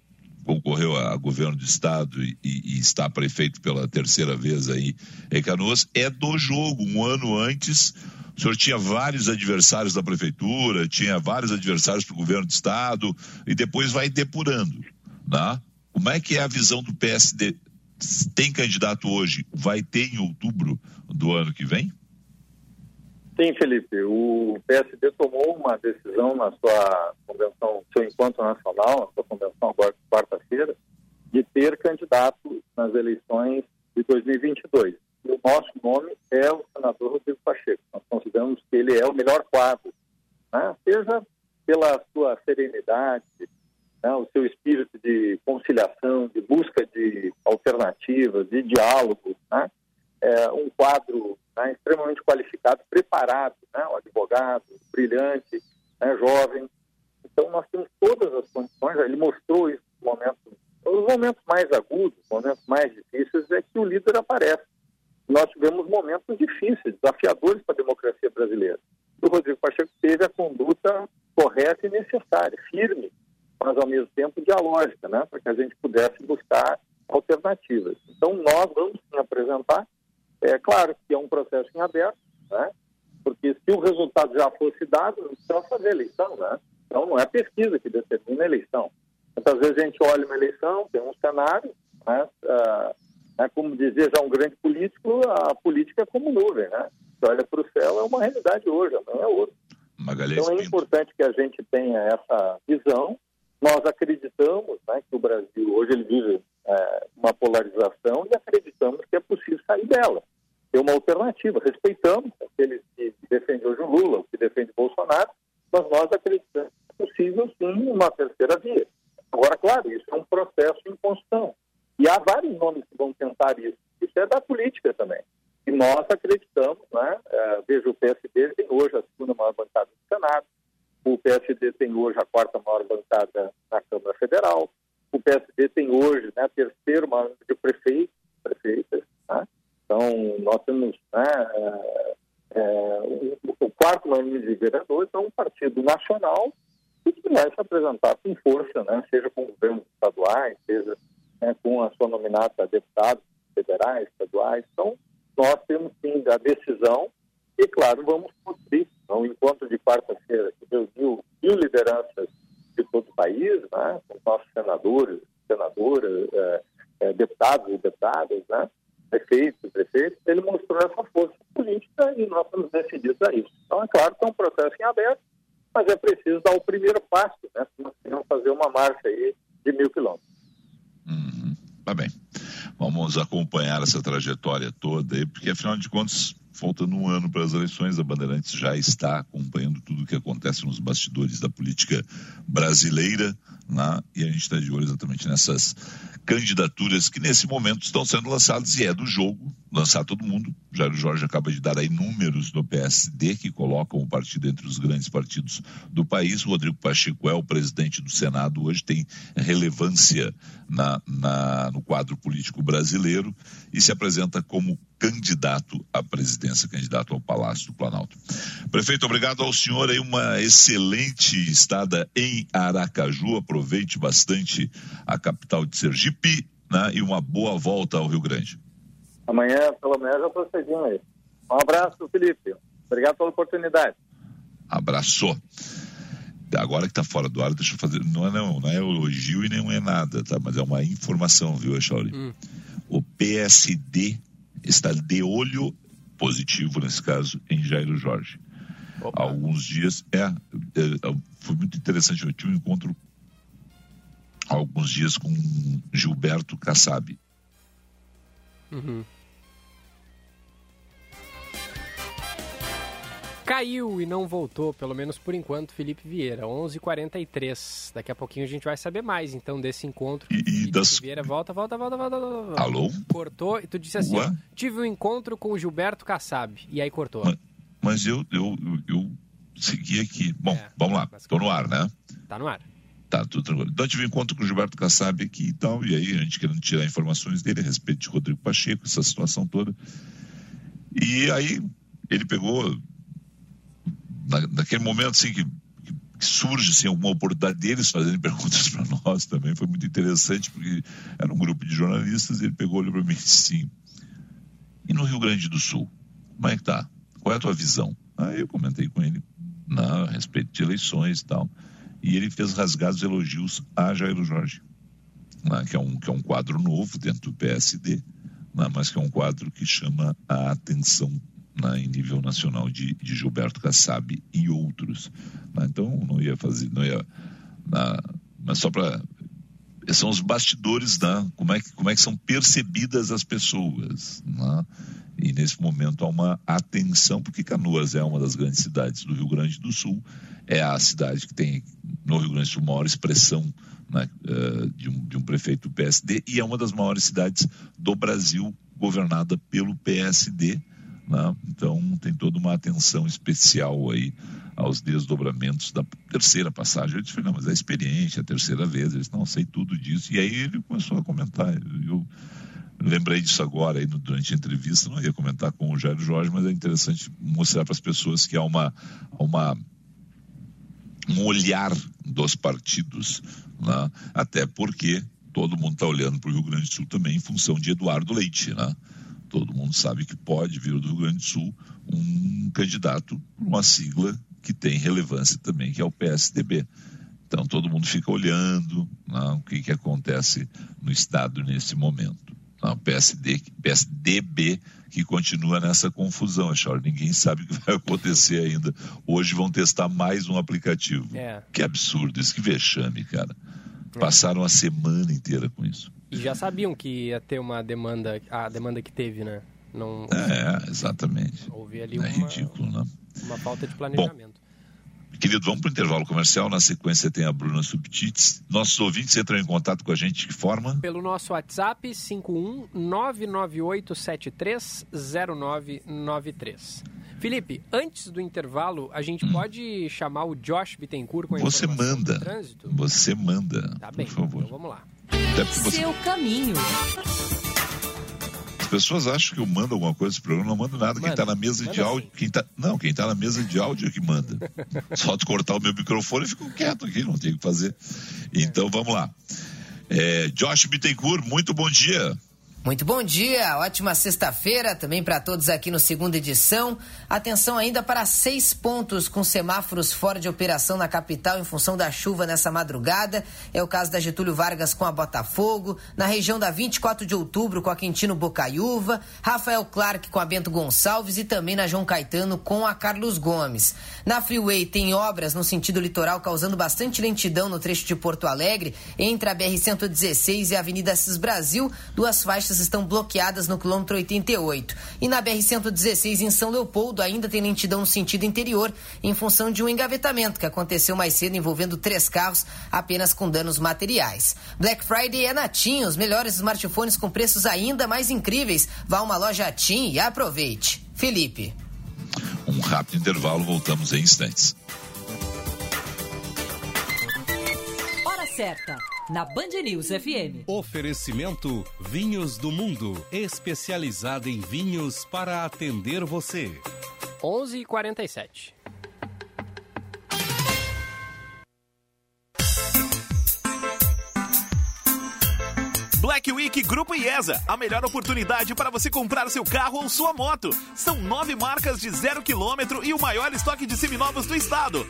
concorreu a governo do estado e, e, está prefeito pela terceira vez aí em Canoas, é do jogo. Um ano antes, o senhor tinha vários adversários da prefeitura, tinha vários adversários para o governo do estado, e depois vai depurando. Né? Como é que é a visão do PSD? Tem candidato hoje? Vai ter em outubro do ano que vem? Sim, Felipe. O PSD tomou uma decisão na sua convenção, seu encontro nacional, na sua convenção agora quarta-feira, de ter candidato nas eleições de 2022 o nosso nome é o senador Rodrigo Pacheco. Nós consideramos que ele é o melhor quadro, né? seja pela sua serenidade, né? o seu espírito de conciliação, de busca de alternativas, de diálogo, né? é um quadro né, extremamente qualificado, preparado, né? um advogado brilhante, né? jovem. Então nós temos todas as condições, ele mostrou isso no momento, nos momentos mais agudos, momentos mais difíceis, é que o líder aparece nós tivemos momentos difíceis, desafiadores para a democracia brasileira. O Rodrigo Pacheco teve a conduta correta e necessária, firme, mas ao mesmo tempo dialógica, né, para que a gente pudesse buscar alternativas. Então, nós vamos sim apresentar. É claro que é um processo em aberto, né, porque se o resultado já fosse dado, não precisa fazer eleição, né? Então, não é pesquisa que determina a eleição. Muitas vezes a gente olha uma eleição, tem um cenário, né, uh, né? Como dizia já um grande político, a política é como nuvem, né? Você olha para o céu, é uma realidade hoje, não é outra. Magalhães então é importante que a gente tenha essa visão. Nós acreditamos né, que o Brasil hoje ele vive é, uma polarização e acreditamos que é possível sair dela. Ter uma alternativa. Respeitamos aqueles que defendem hoje o Lula, que defendem Bolsonaro, mas nós acreditamos que é possível sim uma terceira via. Agora, claro, isso é um processo em construção. E há vários nomes que vão tentar isso. Isso é da política também. E E nós acreditamos, né? É, veja, o PSD tem hoje a segunda maior bancada do Senado, o PSD tem hoje a quarta maior bancada na Câmara Federal, o PSD tem hoje né, a terceira maior de prefeitos, prefeitas, né? Então, nós temos né, é, é, o, quarto maior de vereadores, é um partido nacional que vai se apresentar com força, né, seja com governos estaduais, seja né, com a sua nominata a deputados federais, estaduais. Então, nós temos sim a decisão e, claro, vamos cumprir. Então, encontro de quarta-feira que reuniu mil lideranças de todo o país, né, com nossos senadores, senadoras, é, é, deputados e deputadas, né, prefeitos, prefeitos, ele mostrou essa força política e nós estamos decididos a isso. Então, é claro que é um processo em aberto, mas é preciso dar o primeiro passo, né? Nós queremos fazer uma marcha aí de mil quilômetros. Uhum. Tá bem. Vamos acompanhar essa trajetória toda aí, porque afinal de contas, faltando um ano para as eleições, a Bandeirantes já está acompanhando tudo o que acontece nos bastidores da política brasileira, né? e a gente está de olho exatamente nessas candidaturas que nesse momento estão sendo lançadas e é do jogo lançar todo mundo. Jair Jorge acaba de dar aí números do PSD que colocam o partido entre os grandes partidos do país. O Rodrigo Pacheco é o presidente do Senado hoje, tem relevância na, na, no quadro político brasileiro e se apresenta como candidato à presidência, candidato ao Palácio do Planalto. Prefeito, obrigado ao senhor aí, uma excelente estada em Aracaju, aproveite bastante a capital de Sergipe né, e uma boa volta ao Rio Grande. Amanhã, pelo menos, eu procedi aí. Um abraço, Felipe. Obrigado pela oportunidade. Abraço. Agora que está fora do ar, deixa eu fazer. Não é, não, não é elogio e nem é nada, tá? Mas é uma informação, viu, Echauri? Hum. O PSD está de olho positivo, nesse caso, em Jairo Jorge. Opa. Há alguns dias, é, é, foi muito interessante. Eu tive um encontro há alguns dias com Gilberto Kassab. Uhum. Caiu e não voltou, pelo menos por enquanto, Felipe Vieira, 11:43. Daqui a pouquinho a gente vai saber mais, então, desse encontro. E, Felipe das... Vieira volta, volta, volta, volta, volta. Alô? Cortou e tu disse assim: ó, tive um encontro com o Gilberto Kassab. E aí cortou. Mas, mas eu, eu, eu, eu, segui aqui. Bom, é, vamos lá. Tô no ar, né? Tá no ar. Tá, tudo tranquilo. Então, eu tive um encontro com o Gilberto Kassab aqui e tal, e aí a gente querendo tirar informações dele a respeito de Rodrigo Pacheco, essa situação toda. E aí ele pegou, na, naquele momento assim que, que surge assim, alguma oportunidade deles fazendo perguntas para nós também, foi muito interessante, porque era um grupo de jornalistas e ele pegou, olhou para mim e disse assim, e no Rio Grande do Sul, como é que tá? Qual é a tua visão? Aí eu comentei com ele na, a respeito de eleições e tal e ele fez rasgados elogios a Jair Jorge, né, que, é um, que é um quadro novo dentro do PSD, né, mas que é um quadro que chama a atenção né, em nível nacional de, de Gilberto Kassab e outros. Né, então, não ia fazer, não ia, mas só para são os bastidores, né? Como é que, como é que são percebidas as pessoas, né? E nesse momento há uma atenção, porque Canoas é uma das grandes cidades do Rio Grande do Sul, é a cidade que tem no Rio Grande do Sul maior expressão né, eh, de, um, de um prefeito do PSD e é uma das maiores cidades do Brasil governada pelo PSD. Né? Então tem toda uma atenção especial aí aos desdobramentos da terceira passagem. Eu disse, não, mas é experiente, é a terceira vez. Ele disse, não, sei tudo disso. E aí ele começou a comentar. Eu lembrei disso agora aí durante a entrevista, não ia comentar com o Jair Jorge, mas é interessante mostrar para as pessoas que há uma, uma um olhar dos partidos, né? até porque todo mundo está olhando para o Rio Grande do Sul também em função de Eduardo Leite, né? Todo mundo sabe que pode vir do Rio Grande do Sul um candidato uma sigla que tem relevância também, que é o PSDB. Então todo mundo fica olhando né, o que, que acontece no estado nesse momento. Não, PSD, PSDB que continua nessa confusão, Charles. Ninguém sabe o que vai acontecer ainda. Hoje vão testar mais um aplicativo. É. Que absurdo, isso que vexame, cara. É. Passaram a semana inteira com isso. E já sabiam que ia ter uma demanda, a demanda que teve, né? Não, é, exatamente. Houve ali é uma, ridículo, né? uma falta de planejamento. Bom, Querido, vamos para o intervalo comercial. Na sequência tem a Bruna Subtits. Nossos ouvintes entram em contato com a gente de que forma? Pelo nosso WhatsApp 51 998730993. Felipe, antes do intervalo, a gente hum. pode chamar o Josh Bittencourt com a Você manda. Você manda. Tá bem. Por favor. Então vamos lá. Seu caminho pessoas acham que eu mando alguma coisa nesse programa, não mando nada. Mano, quem está na mesa de áudio, quem tá, não, quem está na mesa de áudio é que manda. Só de cortar o meu microfone, eu fico quieto aqui, não tenho o que fazer. Então vamos lá. É, Josh Bittencourt, muito bom dia. Muito bom dia, ótima sexta-feira também para todos aqui no segunda edição. Atenção ainda para seis pontos com semáforos fora de operação na capital em função da chuva nessa madrugada. É o caso da Getúlio Vargas com a Botafogo, na região da 24 de outubro com a Quintino Bocaiúva, Rafael Clark com a Bento Gonçalves e também na João Caetano com a Carlos Gomes. Na Freeway tem obras no sentido litoral causando bastante lentidão no trecho de Porto Alegre entre a BR-116 e a Avenida Cis Brasil, duas faixas faixas estão bloqueadas no quilômetro 88. E na BR-116 em São Leopoldo ainda tem lentidão no sentido interior em função de um engavetamento que aconteceu mais cedo envolvendo três carros apenas com danos materiais. Black Friday é na TIM, os melhores smartphones com preços ainda mais incríveis. Vá a uma loja TIM e aproveite. Felipe. Um rápido intervalo, voltamos em instantes. Hora certa na Band News FM. Oferecimento Vinhos do Mundo, especializada em vinhos para atender você. 11:47. Black Week Grupo IESA, a melhor oportunidade para você comprar seu carro ou sua moto. São nove marcas de zero quilômetro e o maior estoque de seminovos do estado.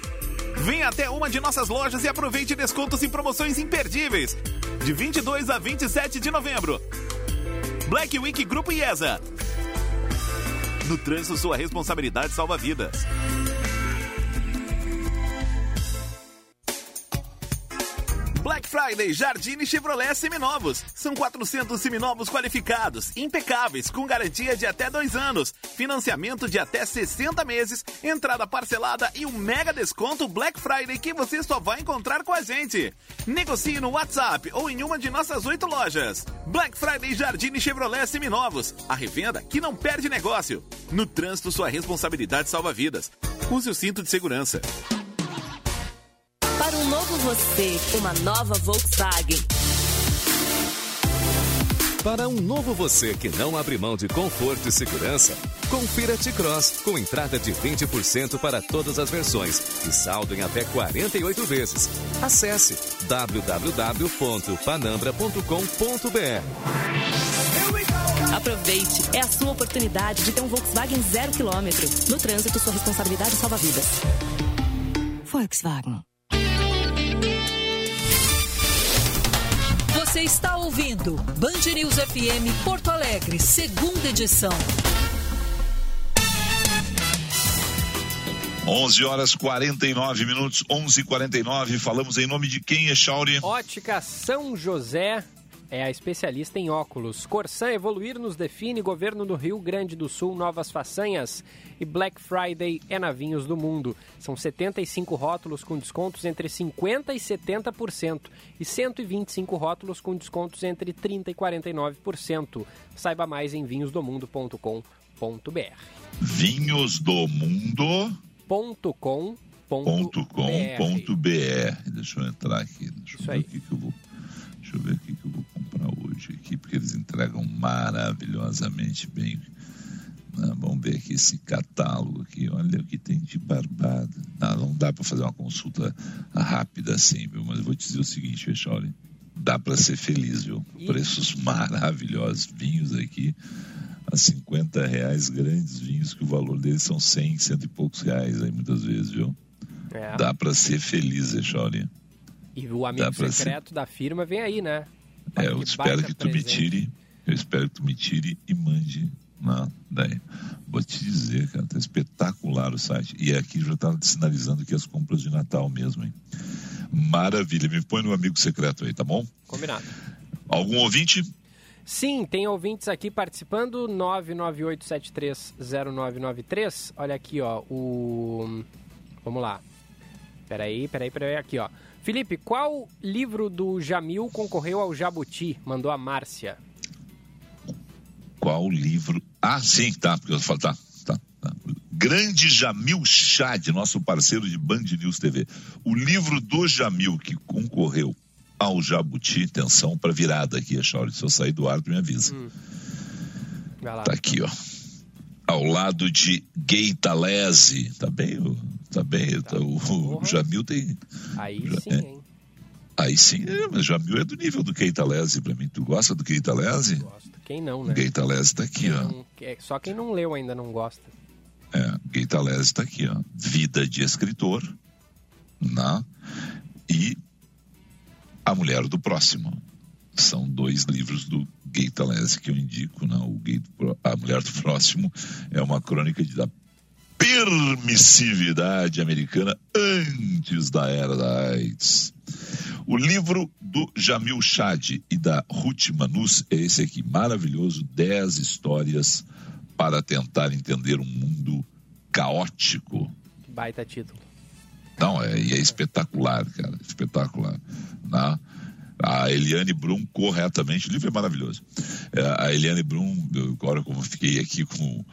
Venha até uma de nossas lojas e aproveite descontos e promoções imperdíveis. De 22 a 27 de novembro. Black Week Grupo IESA. No trânsito, sua responsabilidade salva vidas. Black Friday Jardine Chevrolet Seminovos. São 400 seminovos qualificados, impecáveis, com garantia de até dois anos, financiamento de até 60 meses, entrada parcelada e um mega desconto Black Friday que você só vai encontrar com a gente. Negocie no WhatsApp ou em uma de nossas oito lojas. Black Friday Jardine Chevrolet Seminovos. A revenda que não perde negócio. No trânsito, sua responsabilidade salva vidas. Use o cinto de segurança. Para um novo você, uma nova Volkswagen. Para um novo você que não abre mão de conforto e segurança, confira T-Cross com entrada de 20% para todas as versões e saldo em até 48 vezes. Acesse www.panambra.com.br. Aproveite, é a sua oportunidade de ter um Volkswagen zero quilômetro. No trânsito, sua responsabilidade salva vidas. Volkswagen. Você está ouvindo Band News FM Porto Alegre, segunda edição. 11 horas 49 minutos, 11:49. Falamos em nome de quem, Echauri? Ótica São José é a especialista em óculos. Corsan Evoluir nos define, governo do Rio Grande do Sul, novas façanhas. E Black Friday é navinhos do mundo. São 75 rótulos com descontos entre 50% e 70%. E 125 rótulos com descontos entre 30% e 49%. Saiba mais em vinhosdomundo.com.br. vinhosdomundo.com.br. Deixa eu entrar aqui. Deixa eu ver o que eu vou. Deixa eu ver o que eu vou comprar hoje aqui, porque eles entregam maravilhosamente bem. Ah, vamos ver aqui esse catálogo aqui. Olha o que tem de barbada. Não, não dá para fazer uma consulta rápida assim, viu? Mas eu vou te dizer o seguinte, Fecholi. Dá para ser feliz, viu? Preços maravilhosos. Vinhos aqui a 50 reais, grandes vinhos que o valor deles são 100, cento e poucos reais aí muitas vezes, viu? É. Dá para ser feliz, Echori. E o amigo secreto ser... da firma vem aí, né? É, eu espero que tu presente. me tire, eu espero que tu me tire e mande na daí. Vou te dizer, cara, tá espetacular o site. E aqui já tá sinalizando que as compras de Natal mesmo, hein? Maravilha, me põe no amigo secreto aí, tá bom? Combinado. Algum ouvinte? Sim, tem ouvintes aqui participando, 998730993. Olha aqui, ó, o... Vamos lá. Peraí, peraí, peraí, aqui, ó. Felipe, qual livro do Jamil concorreu ao Jabuti? Mandou a Márcia. Qual livro? Ah, sim, tá, porque eu falo, tá, tá, tá. Grande Jamil Chad, nosso parceiro de Band News TV. O livro do Jamil que concorreu ao Jabuti, atenção para virada aqui, a Chauri, se eu sair do ar, tu me avisa. Hum. Tá aqui, ó. Ao lado de Gay Talese, tá bem, tá bem, tá, o, o, Jamil tem... Aí sim, é. hein? Aí sim, é, mas Jamil é do nível do Keita Lese pra mim. Tu gosta do Keita Lese? Gosto. Quem não, né? Keita Lese tá aqui, ó. só quem não leu ainda não gosta. É, Keita Lese tá aqui, ó. Vida de escritor, né? E A Mulher do Próximo. São dois livros do Gay Talese que eu indico, né? O Gay, A Mulher do Próximo é uma crônica de, da permissividade americana antes da era da AIDS. O livro do Jamil Chad e da Ruth Manus é esse aqui, maravilhoso, 10 histórias para tentar entender um mundo caótico. Baita título. Não, é, é espetacular, cara, espetacular. Né? A Eliane Brum, corretamente, o livro é maravilhoso. É, a Eliane Brum, agora como fiquei aqui com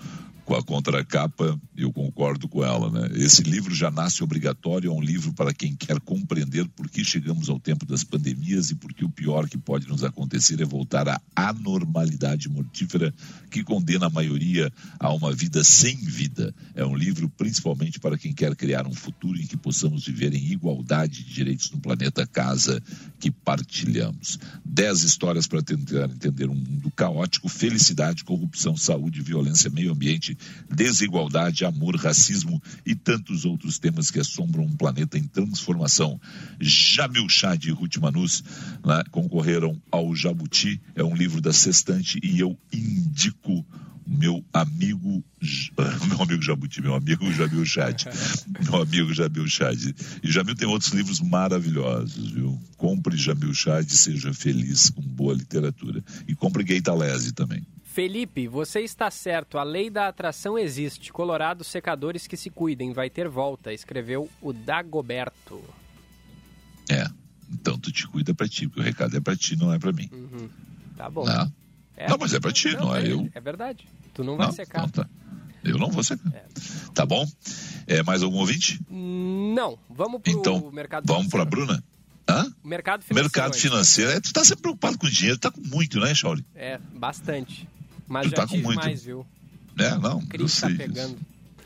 com a contracapa, eu concordo com ela, né? Esse livro já nasce obrigatório, é um livro para quem quer compreender por que chegamos ao tempo das pandemias e por que o pior que pode nos acontecer é voltar à anormalidade mortífera que condena a maioria a uma vida sem vida. É um livro principalmente para quem quer criar um futuro em que possamos viver em igualdade de direitos no planeta casa que partilhamos. Dez histórias para tentar entender um mundo caótico, felicidade, corrupção, saúde, violência, meio ambiente, desigualdade, amor, racismo e tantos outros temas que assombram um planeta em transformação. Jamil Chad e Ruth Manus né, concorreram ao Jabuti, é um livro da Sextante e eu indico meu amigo, meu amigo Jabuti, meu amigo Jamil Chad, meu amigo Jamil Chad. E Jamil tem outros livros maravilhosos, viu? Compre Jamil Chad, seja feliz com boa literatura. E compre Gay Talese também. Felipe, você está certo. A lei da atração existe. Colorado, secadores que se cuidem. Vai ter volta. Escreveu o Dagoberto. É. Então tu te cuida pra ti, porque o recado é pra ti, não é pra mim. Uhum. Tá bom. Não, é, não mas é pra ti, não, não é, é, eu. É verdade. Tu não, não vai secar. Não, tá. Eu não vou secar. É. Tá bom? É, mais algum ouvinte? Não. Vamos pro então, mercado Vamos pra Bruna? Hã? Mercado financeiro. Mercado financeiro. É, tu tá sempre preocupado com dinheiro, tá com muito, né, Shaoli? É, bastante. Mas tu já tá com muito. mais, viu? É, não, sei. Tá pegando.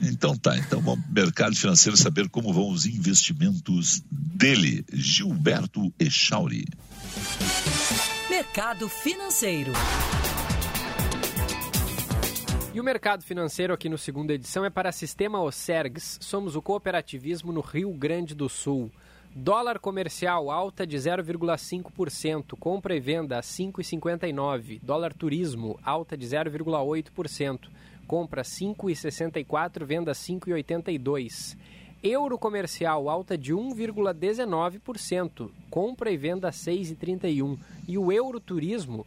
Então tá, então vamos mercado financeiro saber como vão os investimentos dele, Gilberto Echauri. Mercado financeiro. E o mercado financeiro aqui no segunda edição é para Sistema Osergs. Somos o cooperativismo no Rio Grande do Sul. Dólar comercial alta de 0,5%, compra e venda a 5,59. Dólar turismo alta de 0,8%, compra 5,64, venda 5,82. Euro comercial alta de 1,19%, compra e venda 6,31. E o euro turismo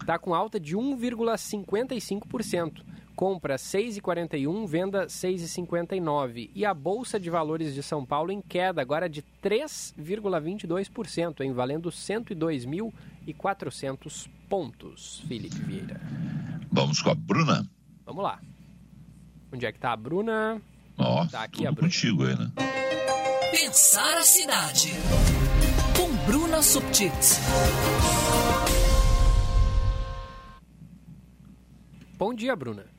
está com alta de 1,55% compra 6,41, venda 6,59. E a Bolsa de Valores de São Paulo em queda agora de 3,22%, em valendo 102.400 pontos. Felipe Vieira. Vamos com a Bruna? Vamos lá. Onde é que tá a Bruna? Ó, oh, tá aqui a Bruna. contigo aí, né? Pensar a cidade. Com Bruna Subtits. Bom dia, Bruna.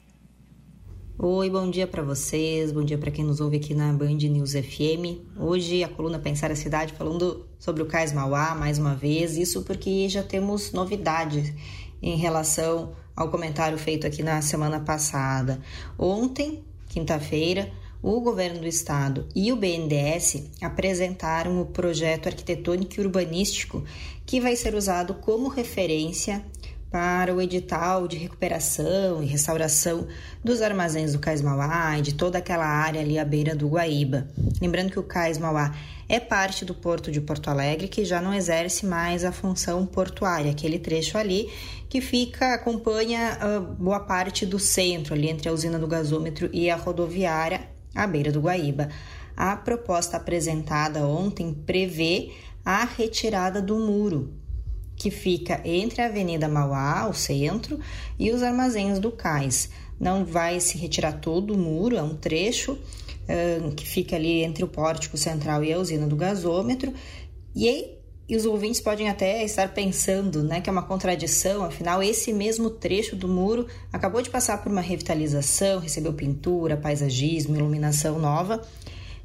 Oi, bom dia para vocês, bom dia para quem nos ouve aqui na Band News FM. Hoje a coluna Pensar a Cidade falando sobre o Cais Mauá mais uma vez, isso porque já temos novidades em relação ao comentário feito aqui na semana passada. Ontem, quinta-feira, o governo do estado e o BNDES apresentaram o projeto arquitetônico e urbanístico que vai ser usado como referência para o edital de recuperação e restauração dos armazéns do Cais Mauá e de toda aquela área ali à beira do Guaíba. Lembrando que o Cais Mauá é parte do Porto de Porto Alegre, que já não exerce mais a função portuária, aquele trecho ali que fica, acompanha uh, boa parte do centro, ali entre a usina do gasômetro e a rodoviária à beira do Guaíba. a proposta apresentada ontem prevê a retirada do muro que fica entre a Avenida Mauá, o centro, e os armazéns do cais. Não vai se retirar todo o muro, é um trecho uh, que fica ali entre o pórtico central e a usina do gasômetro. E aí, e os ouvintes podem até estar pensando né, que é uma contradição, afinal, esse mesmo trecho do muro acabou de passar por uma revitalização, recebeu pintura, paisagismo, iluminação nova.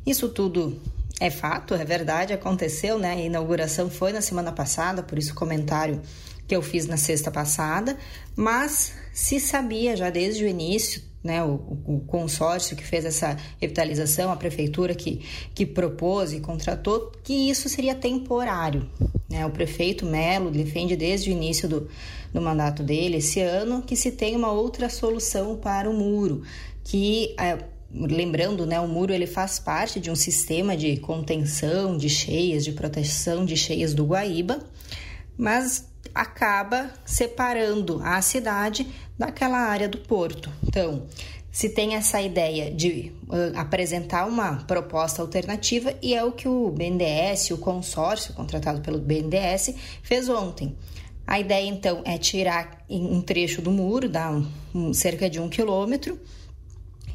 Isso tudo é fato, é verdade, aconteceu, né? A inauguração foi na semana passada, por isso o comentário que eu fiz na sexta passada, mas se sabia já desde o início, né, o, o, consórcio que fez essa revitalização, a prefeitura que, que propôs e contratou, que isso seria temporário. Né? O prefeito Melo defende desde o início do, do mandato dele, esse ano, que se tem uma outra solução para o muro, que é, lembrando, né, o muro ele faz parte de um sistema de contenção de cheias, de proteção de cheias do Guaíba, mas acaba separando a cidade daquela área do porto. Então, se tem essa ideia de uh, apresentar uma proposta alternativa e é o que o BNDES, o consórcio contratado pelo BNDES, fez ontem. A ideia então é tirar um trecho do muro, dá um, um, cerca de um quilômetro,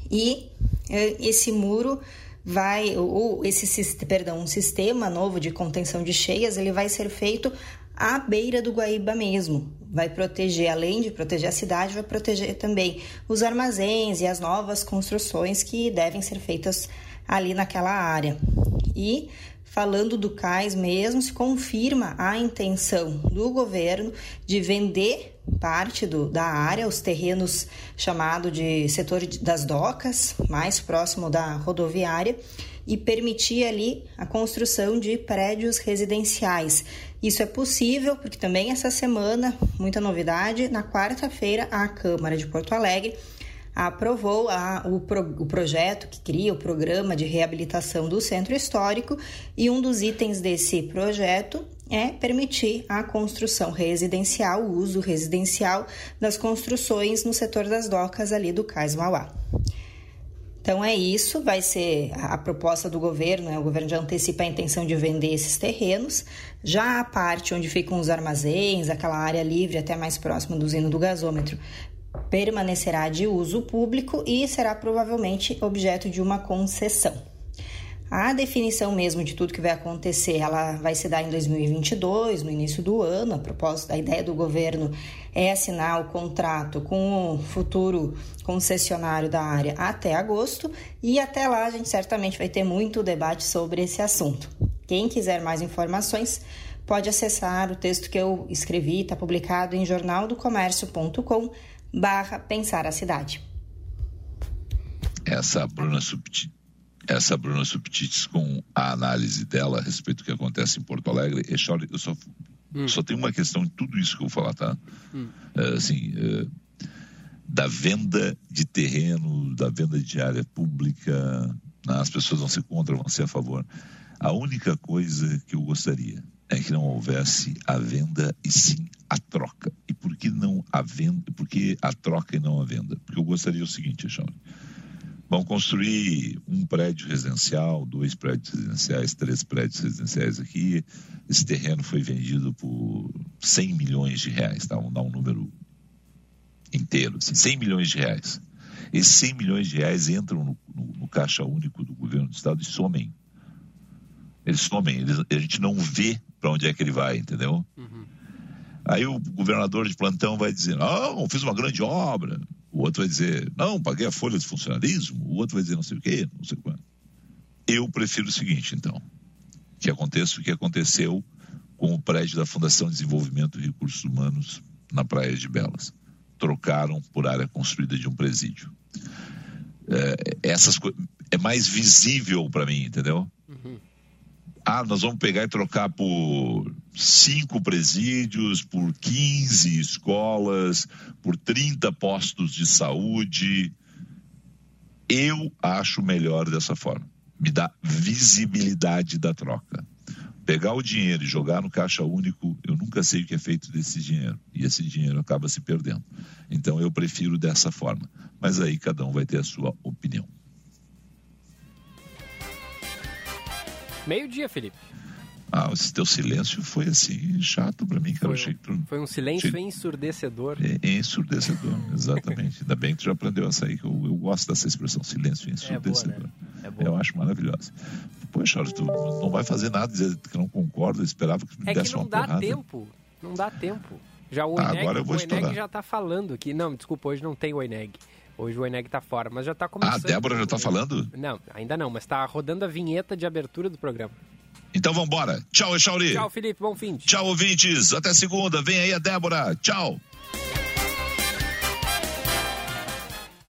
e é, esse muro vai, ou esse, perdão, um sistema novo de contenção de cheias, ele vai ser feito à beira do Guaíba mesmo. Vai proteger, além de proteger a cidade, vai proteger também os armazéns e as novas construções que devem ser feitas ali naquela área. E falando do cais mesmo, se confirma a intenção do governo de vender parte do, da área, os terrenos chamado de setor das docas, mais próximo da rodoviária, e permitir ali a construção de prédios residenciais. Isso é possível porque também essa semana, muita novidade, na quarta-feira a Câmara de Porto Alegre aprovou a, o, pro, o projeto que cria o programa de reabilitação do centro histórico e um dos itens desse projeto é permitir a construção residencial, o uso residencial das construções no setor das docas ali do Cais Mauá. Então é isso, vai ser a proposta do governo, né? o governo já antecipa a intenção de vender esses terrenos. Já a parte onde ficam os armazéns, aquela área livre até mais próxima do usino do gasômetro, permanecerá de uso público e será provavelmente objeto de uma concessão. A definição mesmo de tudo que vai acontecer, ela vai se dar em 2022, no início do ano. A propósito, a ideia do governo é assinar o contrato com o futuro concessionário da área até agosto e até lá a gente certamente vai ter muito debate sobre esse assunto. Quem quiser mais informações, pode acessar o texto que eu escrevi, está publicado em jornaldocomércio.com barra Pensar a Cidade. Essa Bruna Subtit, essa Bruna Subtites com a análise dela a respeito do que acontece em Porto Alegre, eu só, eu só, hum. só tenho uma questão em tudo isso que eu vou falar, tá? Hum. É, assim, é, da venda de terreno, da venda de área pública, né? as pessoas vão ser contra, vão ser a favor. A única coisa que eu gostaria é que não houvesse a venda e sim a troca. E por que não a venda? Por que a troca e não a venda? Porque eu gostaria o seguinte, Alexandre. Vão construir um prédio residencial, dois prédios residenciais, três prédios residenciais aqui. Esse terreno foi vendido por 100 milhões de reais, tá? Vamos dar um número inteiro, assim, 100 milhões de reais. Esses 100 milhões de reais entram no, no, no caixa único do governo do estado e somem. Eles somem, eles, a gente não vê para onde é que ele vai, entendeu? Uhum. Aí o governador de plantão vai dizer: não, fiz uma grande obra. O outro vai dizer: não, paguei a folha de funcionalismo. O outro vai dizer não sei o quê, não sei quanto. Eu prefiro o seguinte, então: que aconteça o que aconteceu com o prédio da Fundação de Desenvolvimento e Recursos Humanos na Praia de Belas. Trocaram por área construída de um presídio. É, essas é mais visível para mim, entendeu? Uhum ah, nós vamos pegar e trocar por cinco presídios, por 15 escolas, por 30 postos de saúde. Eu acho melhor dessa forma. Me dá visibilidade da troca. Pegar o dinheiro e jogar no caixa único, eu nunca sei o que é feito desse dinheiro. E esse dinheiro acaba se perdendo. Então eu prefiro dessa forma. Mas aí cada um vai ter a sua opinião. Meio-dia, Felipe. Ah, esse teu silêncio foi assim, chato pra mim, cara. Foi, Achei que tu... foi um silêncio achei... ensurdecedor. É, ensurdecedor, exatamente. Ainda bem que tu já aprendeu essa aí, que eu, eu gosto dessa expressão, silêncio ensurdecedor. É boa, né? é eu acho maravilhosa. Poxa, Charles, tu não vai fazer nada, dizer que não concorda, esperava que tu me é desse que não uma dá porrada. tempo, não dá tempo. Já o Ah, Eneg, agora eu vou o Eneg já tá falando aqui. Não, desculpa, hoje não tem o Eneg. Hoje o Eneg tá fora, mas já tá começando. Ah, a Débora já tá falando? Não, ainda não, mas tá rodando a vinheta de abertura do programa. Então vambora. Tchau, Echauri. Tchau, Felipe, bom fim. Tchau, ouvintes. Até segunda. Vem aí a Débora. Tchau.